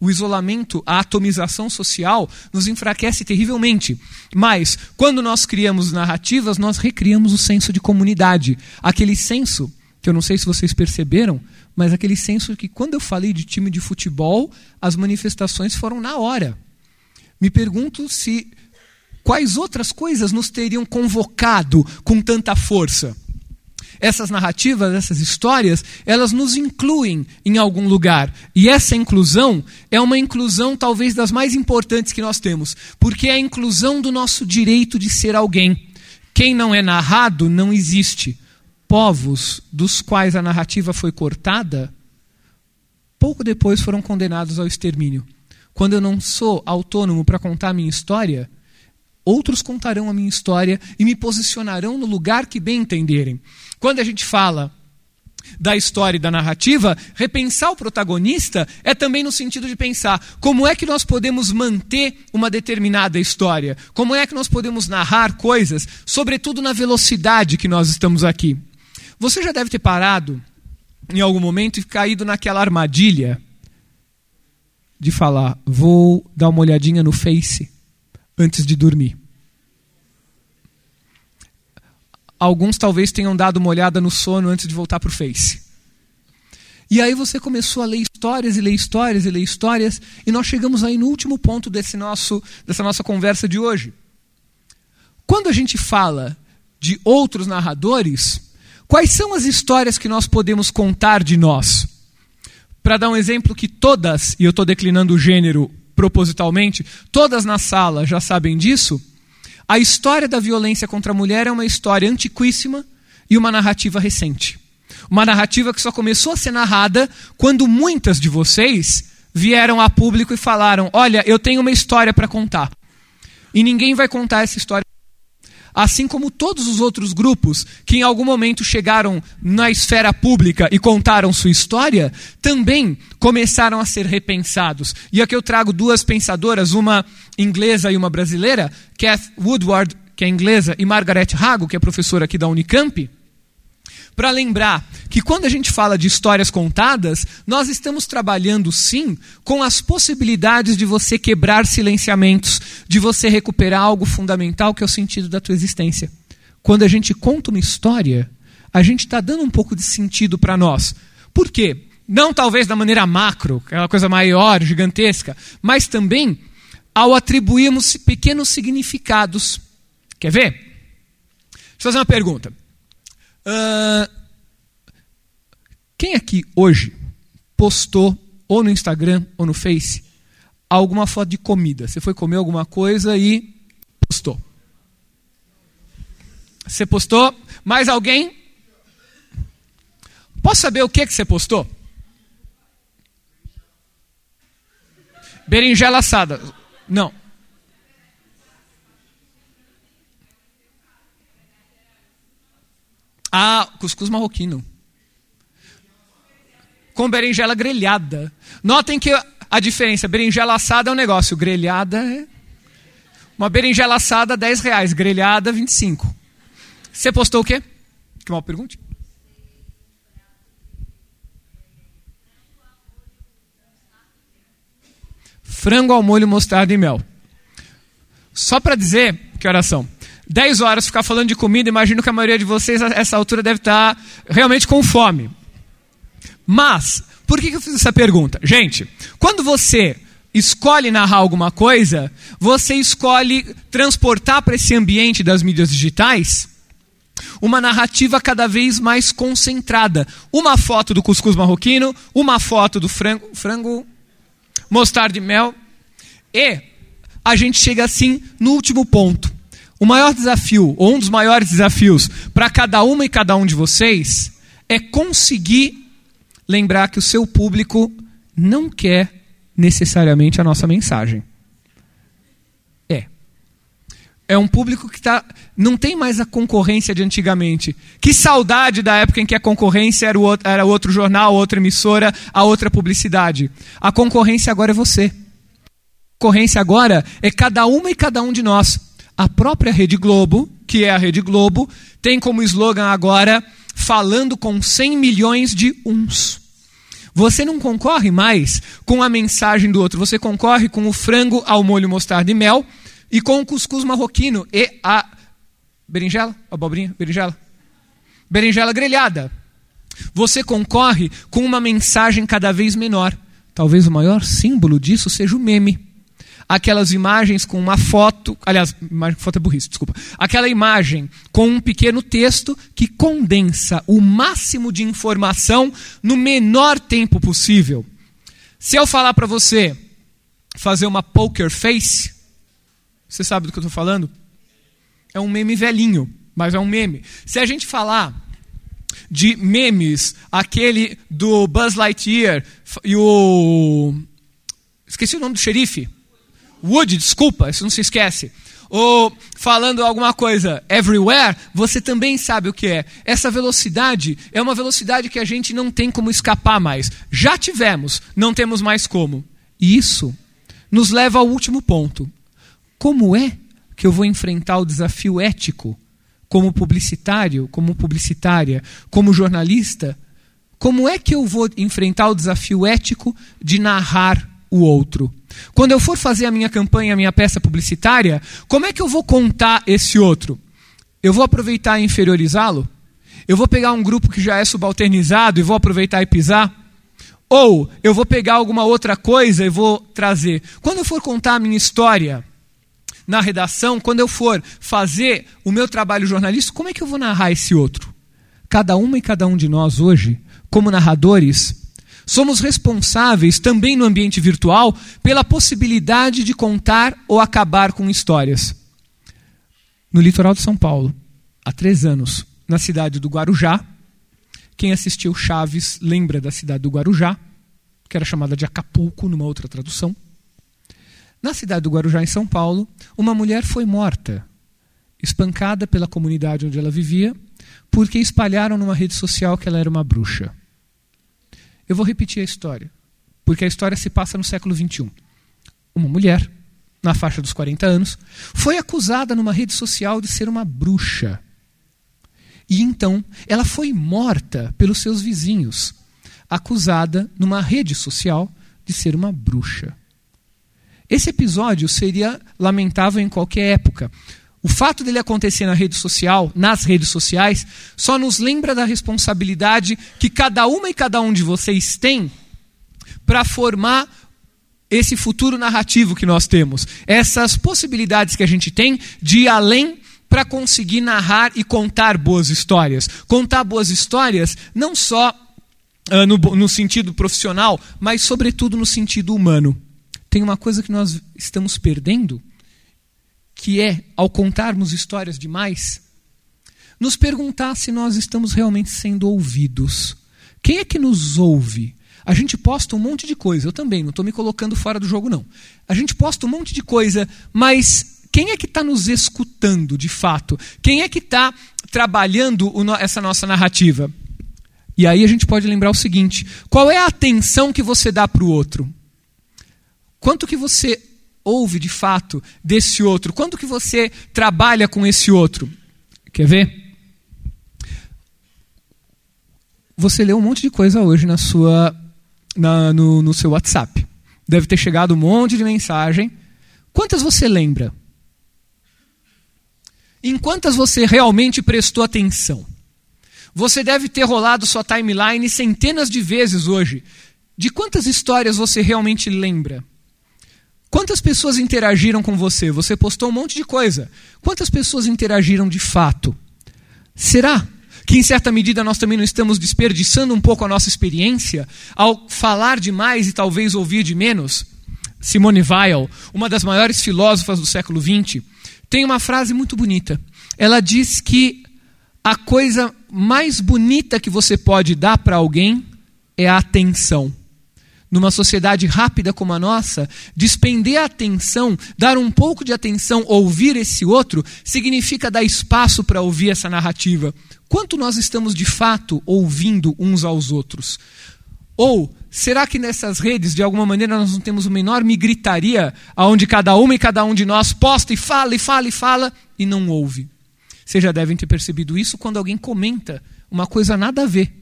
B: O isolamento, a atomização social nos enfraquece terrivelmente. Mas, quando nós criamos narrativas, nós recriamos o senso de comunidade. Aquele senso, que eu não sei se vocês perceberam, mas aquele senso que quando eu falei de time de futebol, as manifestações foram na hora. Me pergunto se quais outras coisas nos teriam convocado com tanta força. Essas narrativas, essas histórias, elas nos incluem em algum lugar. E essa inclusão é uma inclusão talvez das mais importantes que nós temos, porque é a inclusão do nosso direito de ser alguém. Quem não é narrado não existe povos dos quais a narrativa foi cortada, pouco depois foram condenados ao extermínio. Quando eu não sou autônomo para contar a minha história, outros contarão a minha história e me posicionarão no lugar que bem entenderem. Quando a gente fala da história e da narrativa, repensar o protagonista é também no sentido de pensar como é que nós podemos manter uma determinada história, como é que nós podemos narrar coisas, sobretudo na velocidade que nós estamos aqui. Você já deve ter parado em algum momento e caído naquela armadilha de falar: vou dar uma olhadinha no Face antes de dormir. Alguns talvez tenham dado uma olhada no sono antes de voltar para o Face. E aí você começou a ler histórias e ler histórias e ler histórias, e nós chegamos aí no último ponto desse nosso, dessa nossa conversa de hoje. Quando a gente fala de outros narradores, Quais são as histórias que nós podemos contar de nós? Para dar um exemplo que todas, e eu estou declinando o gênero propositalmente, todas na sala já sabem disso, a história da violência contra a mulher é uma história antiquíssima e uma narrativa recente. Uma narrativa que só começou a ser narrada quando muitas de vocês vieram a público e falaram: Olha, eu tenho uma história para contar. E ninguém vai contar essa história assim como todos os outros grupos que em algum momento chegaram na esfera pública e contaram sua história, também começaram a ser repensados. E aqui eu trago duas pensadoras, uma inglesa e uma brasileira, Kath Woodward, que é inglesa, e Margaret Hago, que é professora aqui da Unicamp para lembrar que quando a gente fala de histórias contadas, nós estamos trabalhando sim com as possibilidades de você quebrar silenciamentos, de você recuperar algo fundamental que é o sentido da tua existência. Quando a gente conta uma história, a gente está dando um pouco de sentido para nós. Por quê? Não talvez da maneira macro, aquela coisa maior, gigantesca, mas também ao atribuirmos pequenos significados. Quer ver? Deixa eu fazer uma pergunta. Uh, quem aqui hoje postou, ou no Instagram ou no Face, alguma foto de comida? Você foi comer alguma coisa e postou. Você postou? Mais alguém? Posso saber o que, que você postou? Berinjela assada. Não. Ah, cuscuz marroquino. Com berinjela grelhada. Notem que a diferença, berinjela assada é um negócio, grelhada é... Uma berinjela assada, 10 reais, grelhada, 25. Você postou o quê? Que mal pergunte. Frango ao molho, mostarda e mel. Só para dizer que oração. 10 horas ficar falando de comida, imagino que a maioria de vocês a essa altura deve estar realmente com fome. Mas, por que eu fiz essa pergunta? Gente, quando você escolhe narrar alguma coisa, você escolhe transportar para esse ambiente das mídias digitais uma narrativa cada vez mais concentrada. Uma foto do cuscuz marroquino, uma foto do frango, frango mostarda e mel. E a gente chega assim no último ponto. O maior desafio, ou um dos maiores desafios para cada uma e cada um de vocês, é conseguir lembrar que o seu público não quer necessariamente a nossa mensagem. É. É um público que tá, não tem mais a concorrência de antigamente. Que saudade da época em que a concorrência era, o outro, era outro jornal, outra emissora, a outra publicidade. A concorrência agora é você. A concorrência agora é cada uma e cada um de nós. A própria Rede Globo, que é a Rede Globo, tem como slogan agora falando com 100 milhões de uns. Você não concorre mais com a mensagem do outro, você concorre com o frango ao molho mostarda e mel e com o cuscuz marroquino e a berinjela, abobrinha, berinjela, berinjela grelhada. Você concorre com uma mensagem cada vez menor. Talvez o maior símbolo disso seja o meme aquelas imagens com uma foto, aliás, imagem foto é burrice, desculpa. Aquela imagem com um pequeno texto que condensa o máximo de informação no menor tempo possível. Se eu falar para você fazer uma poker face, você sabe do que eu estou falando? É um meme velhinho, mas é um meme. Se a gente falar de memes, aquele do Buzz Lightyear e o. Esqueci o nome do xerife. Wood, desculpa, isso não se esquece. Ou falando alguma coisa everywhere, você também sabe o que é. Essa velocidade é uma velocidade que a gente não tem como escapar mais. Já tivemos, não temos mais como. E isso nos leva ao último ponto. Como é que eu vou enfrentar o desafio ético como publicitário, como publicitária, como jornalista? Como é que eu vou enfrentar o desafio ético de narrar o outro? Quando eu for fazer a minha campanha, a minha peça publicitária, como é que eu vou contar esse outro? Eu vou aproveitar e inferiorizá-lo? Eu vou pegar um grupo que já é subalternizado e vou aproveitar e pisar? Ou eu vou pegar alguma outra coisa e vou trazer? Quando eu for contar a minha história na redação, quando eu for fazer o meu trabalho jornalístico, como é que eu vou narrar esse outro? Cada uma e cada um de nós hoje, como narradores, Somos responsáveis também no ambiente virtual pela possibilidade de contar ou acabar com histórias. No litoral de São Paulo, há três anos, na cidade do Guarujá, quem assistiu Chaves lembra da cidade do Guarujá, que era chamada de Acapulco numa outra tradução. Na cidade do Guarujá, em São Paulo, uma mulher foi morta, espancada pela comunidade onde ela vivia, porque espalharam numa rede social que ela era uma bruxa. Eu vou repetir a história, porque a história se passa no século XXI. Uma mulher, na faixa dos 40 anos, foi acusada numa rede social de ser uma bruxa. E então ela foi morta pelos seus vizinhos, acusada numa rede social de ser uma bruxa. Esse episódio seria lamentável em qualquer época, o fato dele acontecer na rede social, nas redes sociais, só nos lembra da responsabilidade que cada uma e cada um de vocês tem para formar esse futuro narrativo que nós temos. Essas possibilidades que a gente tem de ir além para conseguir narrar e contar boas histórias. Contar boas histórias não só uh, no, no sentido profissional, mas sobretudo no sentido humano. Tem uma coisa que nós estamos perdendo que é, ao contarmos histórias demais, nos perguntar se nós estamos realmente sendo ouvidos. Quem é que nos ouve? A gente posta um monte de coisa, eu também, não estou me colocando fora do jogo, não. A gente posta um monte de coisa, mas quem é que está nos escutando de fato? Quem é que está trabalhando essa nossa narrativa? E aí a gente pode lembrar o seguinte: qual é a atenção que você dá para o outro? Quanto que você ouve de fato desse outro? Quando que você trabalha com esse outro? Quer ver? Você leu um monte de coisa hoje na sua, na, no, no seu WhatsApp. Deve ter chegado um monte de mensagem. Quantas você lembra? Em quantas você realmente prestou atenção? Você deve ter rolado sua timeline centenas de vezes hoje. De quantas histórias você realmente lembra? Quantas pessoas interagiram com você? Você postou um monte de coisa. Quantas pessoas interagiram de fato? Será que, em certa medida, nós também não estamos desperdiçando um pouco a nossa experiência ao falar demais e talvez ouvir de menos? Simone Weil, uma das maiores filósofas do século XX, tem uma frase muito bonita. Ela diz que a coisa mais bonita que você pode dar para alguém é a atenção. Numa sociedade rápida como a nossa, despender a atenção, dar um pouco de atenção, ouvir esse outro, significa dar espaço para ouvir essa narrativa. Quanto nós estamos de fato ouvindo uns aos outros? Ou será que nessas redes, de alguma maneira, nós não temos uma enorme gritaria, onde cada uma e cada um de nós posta e fala e fala e fala e não ouve? Vocês já devem ter percebido isso quando alguém comenta uma coisa nada a ver,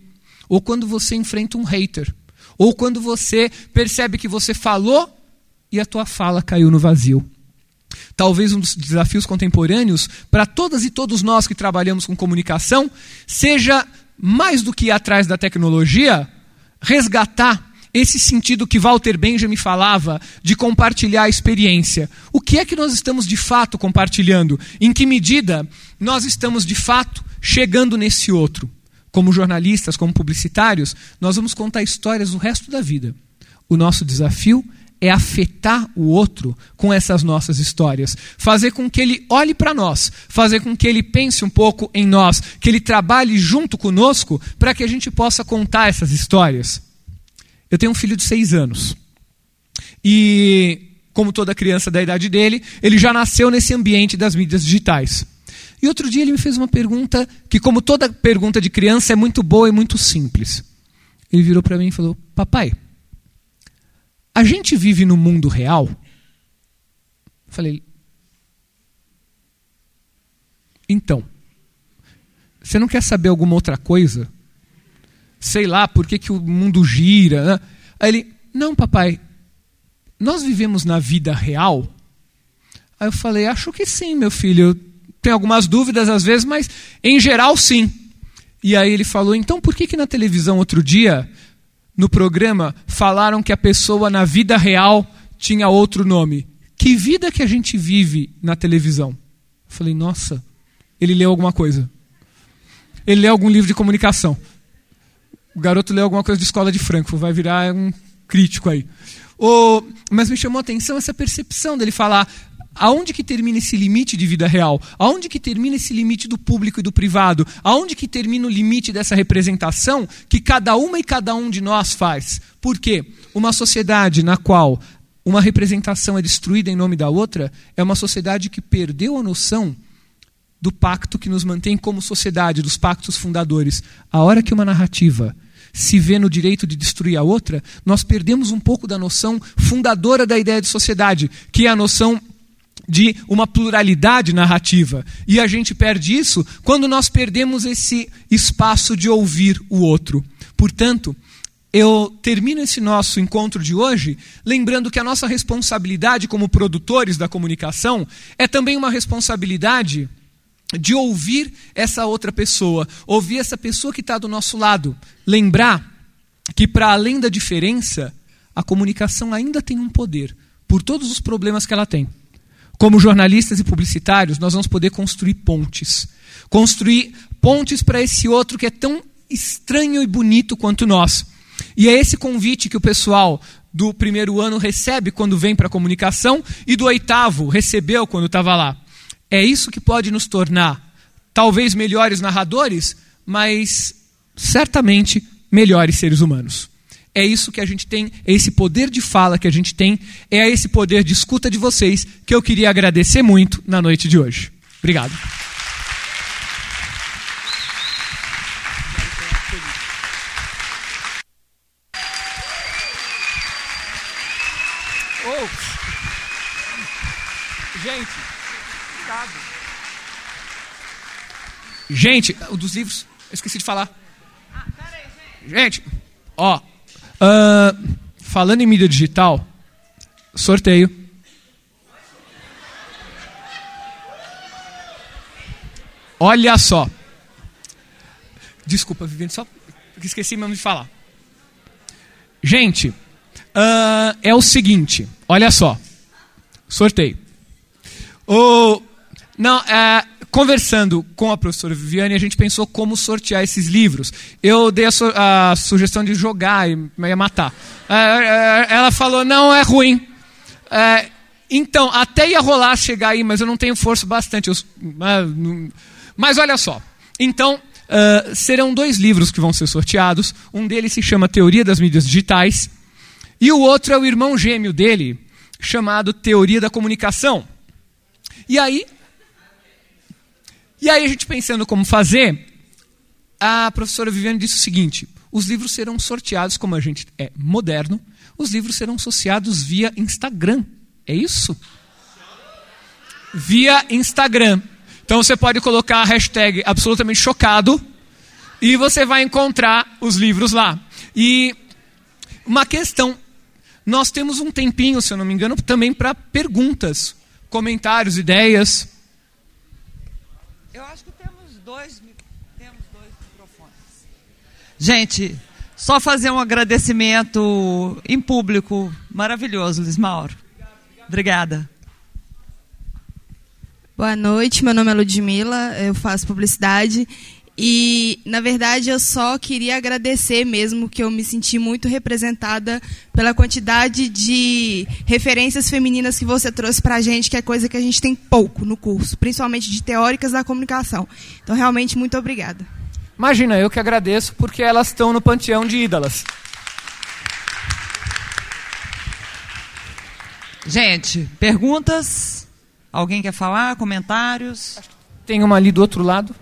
B: ou quando você enfrenta um hater ou quando você percebe que você falou e a tua fala caiu no vazio. Talvez um dos desafios contemporâneos para todas e todos nós que trabalhamos com comunicação seja mais do que ir atrás da tecnologia, resgatar esse sentido que Walter Benjamin falava de compartilhar a experiência. O que é que nós estamos de fato compartilhando? Em que medida nós estamos de fato chegando nesse outro? Como jornalistas, como publicitários, nós vamos contar histórias o resto da vida. O nosso desafio é afetar o outro com essas nossas histórias, fazer com que ele olhe para nós, fazer com que ele pense um pouco em nós, que ele trabalhe junto conosco para que a gente possa contar essas histórias. Eu tenho um filho de seis anos e, como toda criança da idade dele, ele já nasceu nesse ambiente das mídias digitais. E outro dia ele me fez uma pergunta que, como toda pergunta de criança, é muito boa e muito simples. Ele virou para mim e falou: Papai, a gente vive no mundo real? Eu falei: Então, você não quer saber alguma outra coisa? Sei lá, por que, que o mundo gira? Né? Aí ele: Não, papai, nós vivemos na vida real? Aí eu falei: Acho que sim, meu filho tem algumas dúvidas às vezes, mas em geral sim. E aí ele falou: então por que, que na televisão outro dia, no programa, falaram que a pessoa na vida real tinha outro nome? Que vida que a gente vive na televisão? Eu falei: nossa, ele leu alguma coisa. Ele leu algum livro de comunicação. O garoto leu alguma coisa de escola de Frankfurt, vai virar um crítico aí. Oh, mas me chamou a atenção essa percepção dele falar: Aonde que termina esse limite de vida real? Aonde que termina esse limite do público e do privado? Aonde que termina o limite dessa representação que cada uma e cada um de nós faz? Por quê? Uma sociedade na qual uma representação é destruída em nome da outra é uma sociedade que perdeu a noção do pacto que nos mantém como sociedade, dos pactos fundadores. A hora que uma narrativa se vê no direito de destruir a outra, nós perdemos um pouco da noção fundadora da ideia de sociedade, que é a noção de uma pluralidade narrativa. E a gente perde isso quando nós perdemos esse espaço de ouvir o outro. Portanto, eu termino esse nosso encontro de hoje lembrando que a nossa responsabilidade como produtores da comunicação é também uma responsabilidade de ouvir essa outra pessoa, ouvir essa pessoa que está do nosso lado. Lembrar que, para além da diferença, a comunicação ainda tem um poder, por todos os problemas que ela tem. Como jornalistas e publicitários, nós vamos poder construir pontes. Construir pontes para esse outro que é tão estranho e bonito quanto nós. E é esse convite que o pessoal do primeiro ano recebe quando vem para a comunicação e do oitavo recebeu quando estava lá. É isso que pode nos tornar talvez melhores narradores, mas certamente melhores seres humanos. É isso que a gente tem, é esse poder de fala que a gente tem, é esse poder de escuta de vocês que eu queria agradecer muito na noite de hoje. Obrigado. Oh. Gente, gente, dos livros, eu esqueci de falar. Gente, ó, Uh, falando em mídia digital, sorteio. Olha só. Desculpa, Viviane, só esqueci mesmo de falar. Gente, uh, é o seguinte, olha só. Sorteio. O, não, é, conversando com a professora Viviane, a gente pensou como sortear esses livros. Eu dei a, su a sugestão de jogar e ia matar. É, é, ela falou: não, é ruim. É, então, até ia rolar chegar aí, mas eu não tenho força bastante. Eu, é, mas olha só. Então, uh, serão dois livros que vão ser sorteados. Um deles se chama Teoria das Mídias Digitais. E o outro é o irmão gêmeo dele, chamado Teoria da Comunicação. E aí, e aí a gente pensando como fazer, a professora Viviane disse o seguinte: os livros serão sorteados, como a gente é moderno, os livros serão sorteados via Instagram. É isso? Via Instagram. Então você pode colocar a hashtag absolutamente chocado e você vai encontrar os livros lá. E uma questão, nós temos um tempinho, se eu não me engano, também para perguntas, comentários, ideias.
C: Eu acho que temos dois, temos dois microfones. Gente, só fazer um agradecimento em público maravilhoso, Luiz Mauro. Obrigada.
D: Boa noite, meu nome é Ludmila, eu faço publicidade e, na verdade, eu só queria agradecer mesmo, que eu me senti muito representada pela quantidade de referências femininas que você trouxe para a gente, que é coisa que a gente tem pouco no curso, principalmente de teóricas da comunicação. Então, realmente, muito obrigada.
B: Imagina, eu que agradeço, porque elas estão no panteão de ídolas.
C: Gente, perguntas? Alguém quer falar? Comentários?
B: Tem uma ali do outro lado.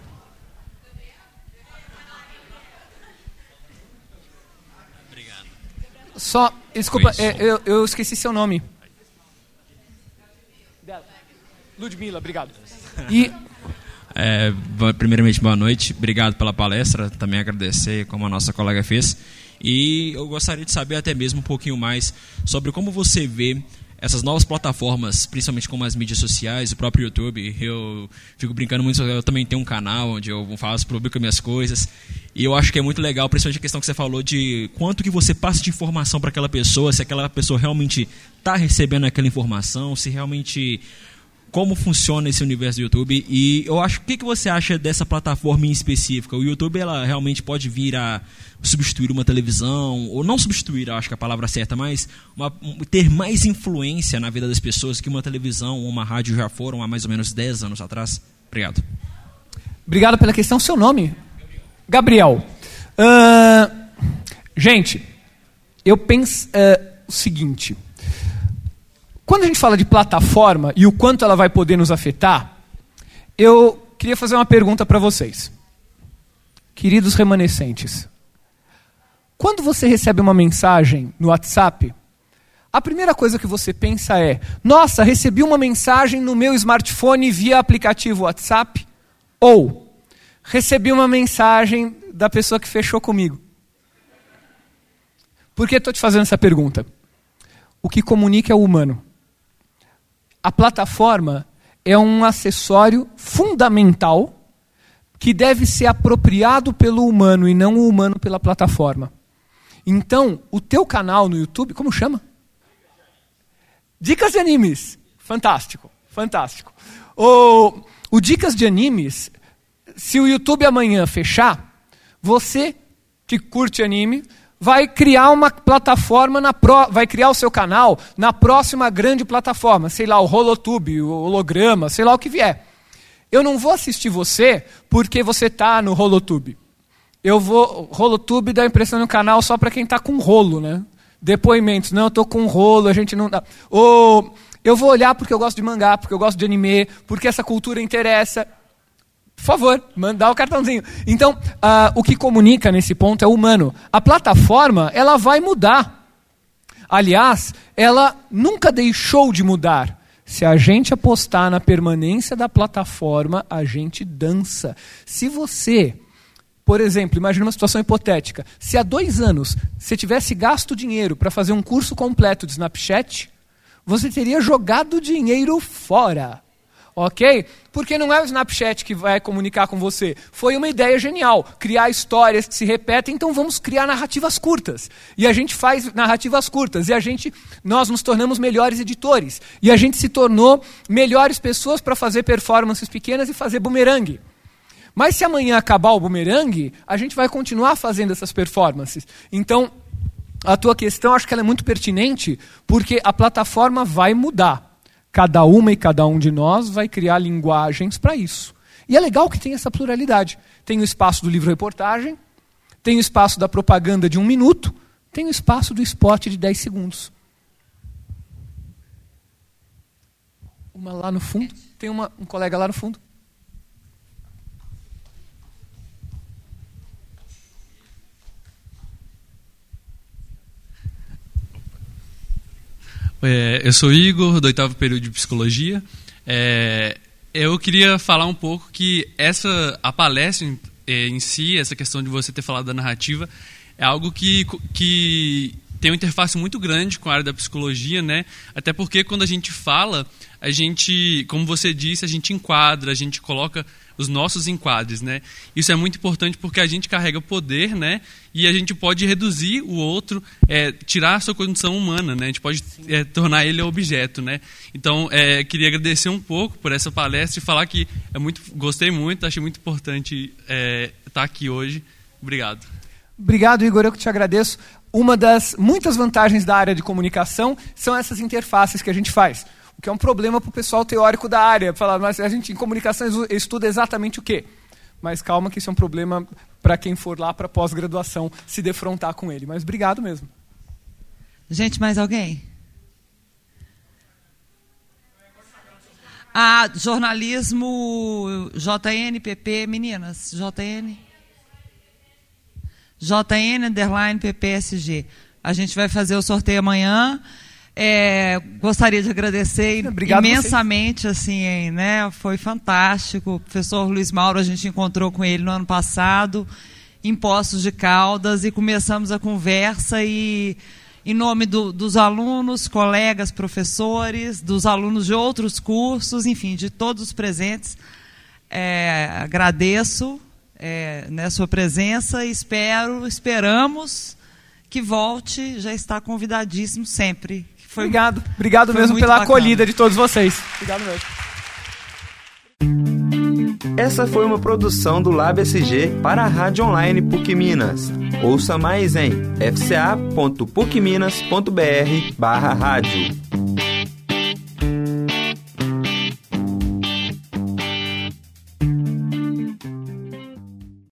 B: Só, desculpa, é, eu, eu esqueci seu nome. Ludmila, obrigado.
E: E é, primeiramente, boa noite. Obrigado pela palestra. Também agradecer, como a nossa colega fez. E eu gostaria de saber até mesmo um pouquinho mais sobre como você vê essas novas plataformas, principalmente como as mídias sociais, o próprio YouTube. Eu fico brincando muito, eu também tenho um canal onde eu faço, publico minhas coisas. E eu acho que é muito legal, principalmente a questão que você falou de quanto que você passa de informação para aquela pessoa, se aquela pessoa realmente está recebendo aquela informação, se realmente como funciona esse universo do YouTube e eu acho o que, que você acha dessa plataforma em específica o YouTube ela realmente pode vir a substituir uma televisão ou não substituir acho que a palavra certa mas uma, ter mais influência na vida das pessoas que uma televisão ou uma rádio já foram há mais ou menos 10 anos atrás? Obrigado.
B: Obrigado pela questão. Seu nome? Gabriel. Uh, gente eu penso uh, o seguinte quando a gente fala de plataforma e o quanto ela vai poder nos afetar, eu queria fazer uma pergunta para vocês. Queridos remanescentes, quando você recebe uma mensagem no WhatsApp, a primeira coisa que você pensa é: nossa, recebi uma mensagem no meu smartphone via aplicativo WhatsApp? Ou recebi uma mensagem da pessoa que fechou comigo? Por que estou te fazendo essa pergunta? O que comunica é o humano a plataforma é um acessório fundamental que deve ser apropriado pelo humano e não o humano pela plataforma. Então, o teu canal no YouTube, como chama? Dicas de animes. Fantástico, fantástico. O, o Dicas de Animes, se o YouTube amanhã fechar, você que curte anime vai criar uma plataforma, na pro, vai criar o seu canal na próxima grande plataforma, sei lá, o Holotube, o holograma, sei lá o que vier. Eu não vou assistir você porque você está no Holotube. Eu vou. Holotube dá impressão no canal só para quem está com rolo, né? Depoimentos. Não, eu estou com rolo, a gente não dá. Ou eu vou olhar porque eu gosto de mangá, porque eu gosto de anime, porque essa cultura interessa. Por favor, mandar o cartãozinho. Então, uh, o que comunica nesse ponto é humano. A plataforma, ela vai mudar. Aliás, ela nunca deixou de mudar. Se a gente apostar na permanência da plataforma, a gente dança. Se você, por exemplo, imagine uma situação hipotética. Se há dois anos você tivesse gasto dinheiro para fazer um curso completo de Snapchat, você teria jogado dinheiro fora ok? Porque não é o Snapchat que vai comunicar com você. Foi uma ideia genial, criar histórias que se repetem, então vamos criar narrativas curtas. E a gente faz narrativas curtas, e a gente, nós nos tornamos melhores editores. E a gente se tornou melhores pessoas para fazer performances pequenas e fazer bumerangue. Mas se amanhã acabar o bumerangue, a gente vai continuar fazendo essas performances. Então, a tua questão, acho que ela é muito pertinente, porque a plataforma vai mudar. Cada uma e cada um de nós vai criar linguagens para isso. E é legal que tem essa pluralidade. Tem o espaço do livro-reportagem, tem o espaço da propaganda de um minuto, tem o espaço do esporte de 10 segundos. Uma lá no fundo. Tem uma, um colega lá no fundo.
F: É, eu sou Igor, do oitavo período de psicologia. É, eu queria falar um pouco que essa a palestra em, é, em, si, essa questão de você ter falado da narrativa, é algo que, que tem uma interface muito grande com a área da psicologia, né? Até porque quando a gente fala, a gente, como você disse, a gente enquadra, a gente coloca os nossos enquadres, né? Isso é muito importante porque a gente carrega poder, né? E a gente pode reduzir o outro, é, tirar a sua condição humana, né? A gente pode é, tornar ele objeto, né? Então, é, queria agradecer um pouco por essa palestra e falar que é muito, gostei muito, achei muito importante é, estar aqui hoje. Obrigado.
B: Obrigado, Igor. Eu que te agradeço. Uma das muitas vantagens da área de comunicação são essas interfaces que a gente faz. O que é um problema para o pessoal teórico da área. Falar, mas a gente em comunicação estuda exatamente o quê? Mas calma que isso é um problema para quem for lá para pós-graduação se defrontar com ele. Mas obrigado mesmo.
C: Gente, mais alguém? Ah, jornalismo JNPP, meninas, JN. JN underline PPSG. A gente vai fazer o sorteio amanhã. É, gostaria de agradecer Obrigado imensamente, assim, né? Foi fantástico. O professor Luiz Mauro, a gente encontrou com ele no ano passado, em Poços de Caldas, e começamos a conversa e em nome do, dos alunos, colegas, professores, dos alunos de outros cursos, enfim, de todos os presentes, é, agradeço é, né, sua presença e espero, esperamos que volte, já está convidadíssimo sempre.
B: Foi, obrigado, obrigado mesmo pela bacana. acolhida de todos vocês. Obrigado mesmo.
G: Essa foi uma produção do Lab SG para a Rádio Online PUC Minas. Ouça mais em fca.pucminas.br barra rádio.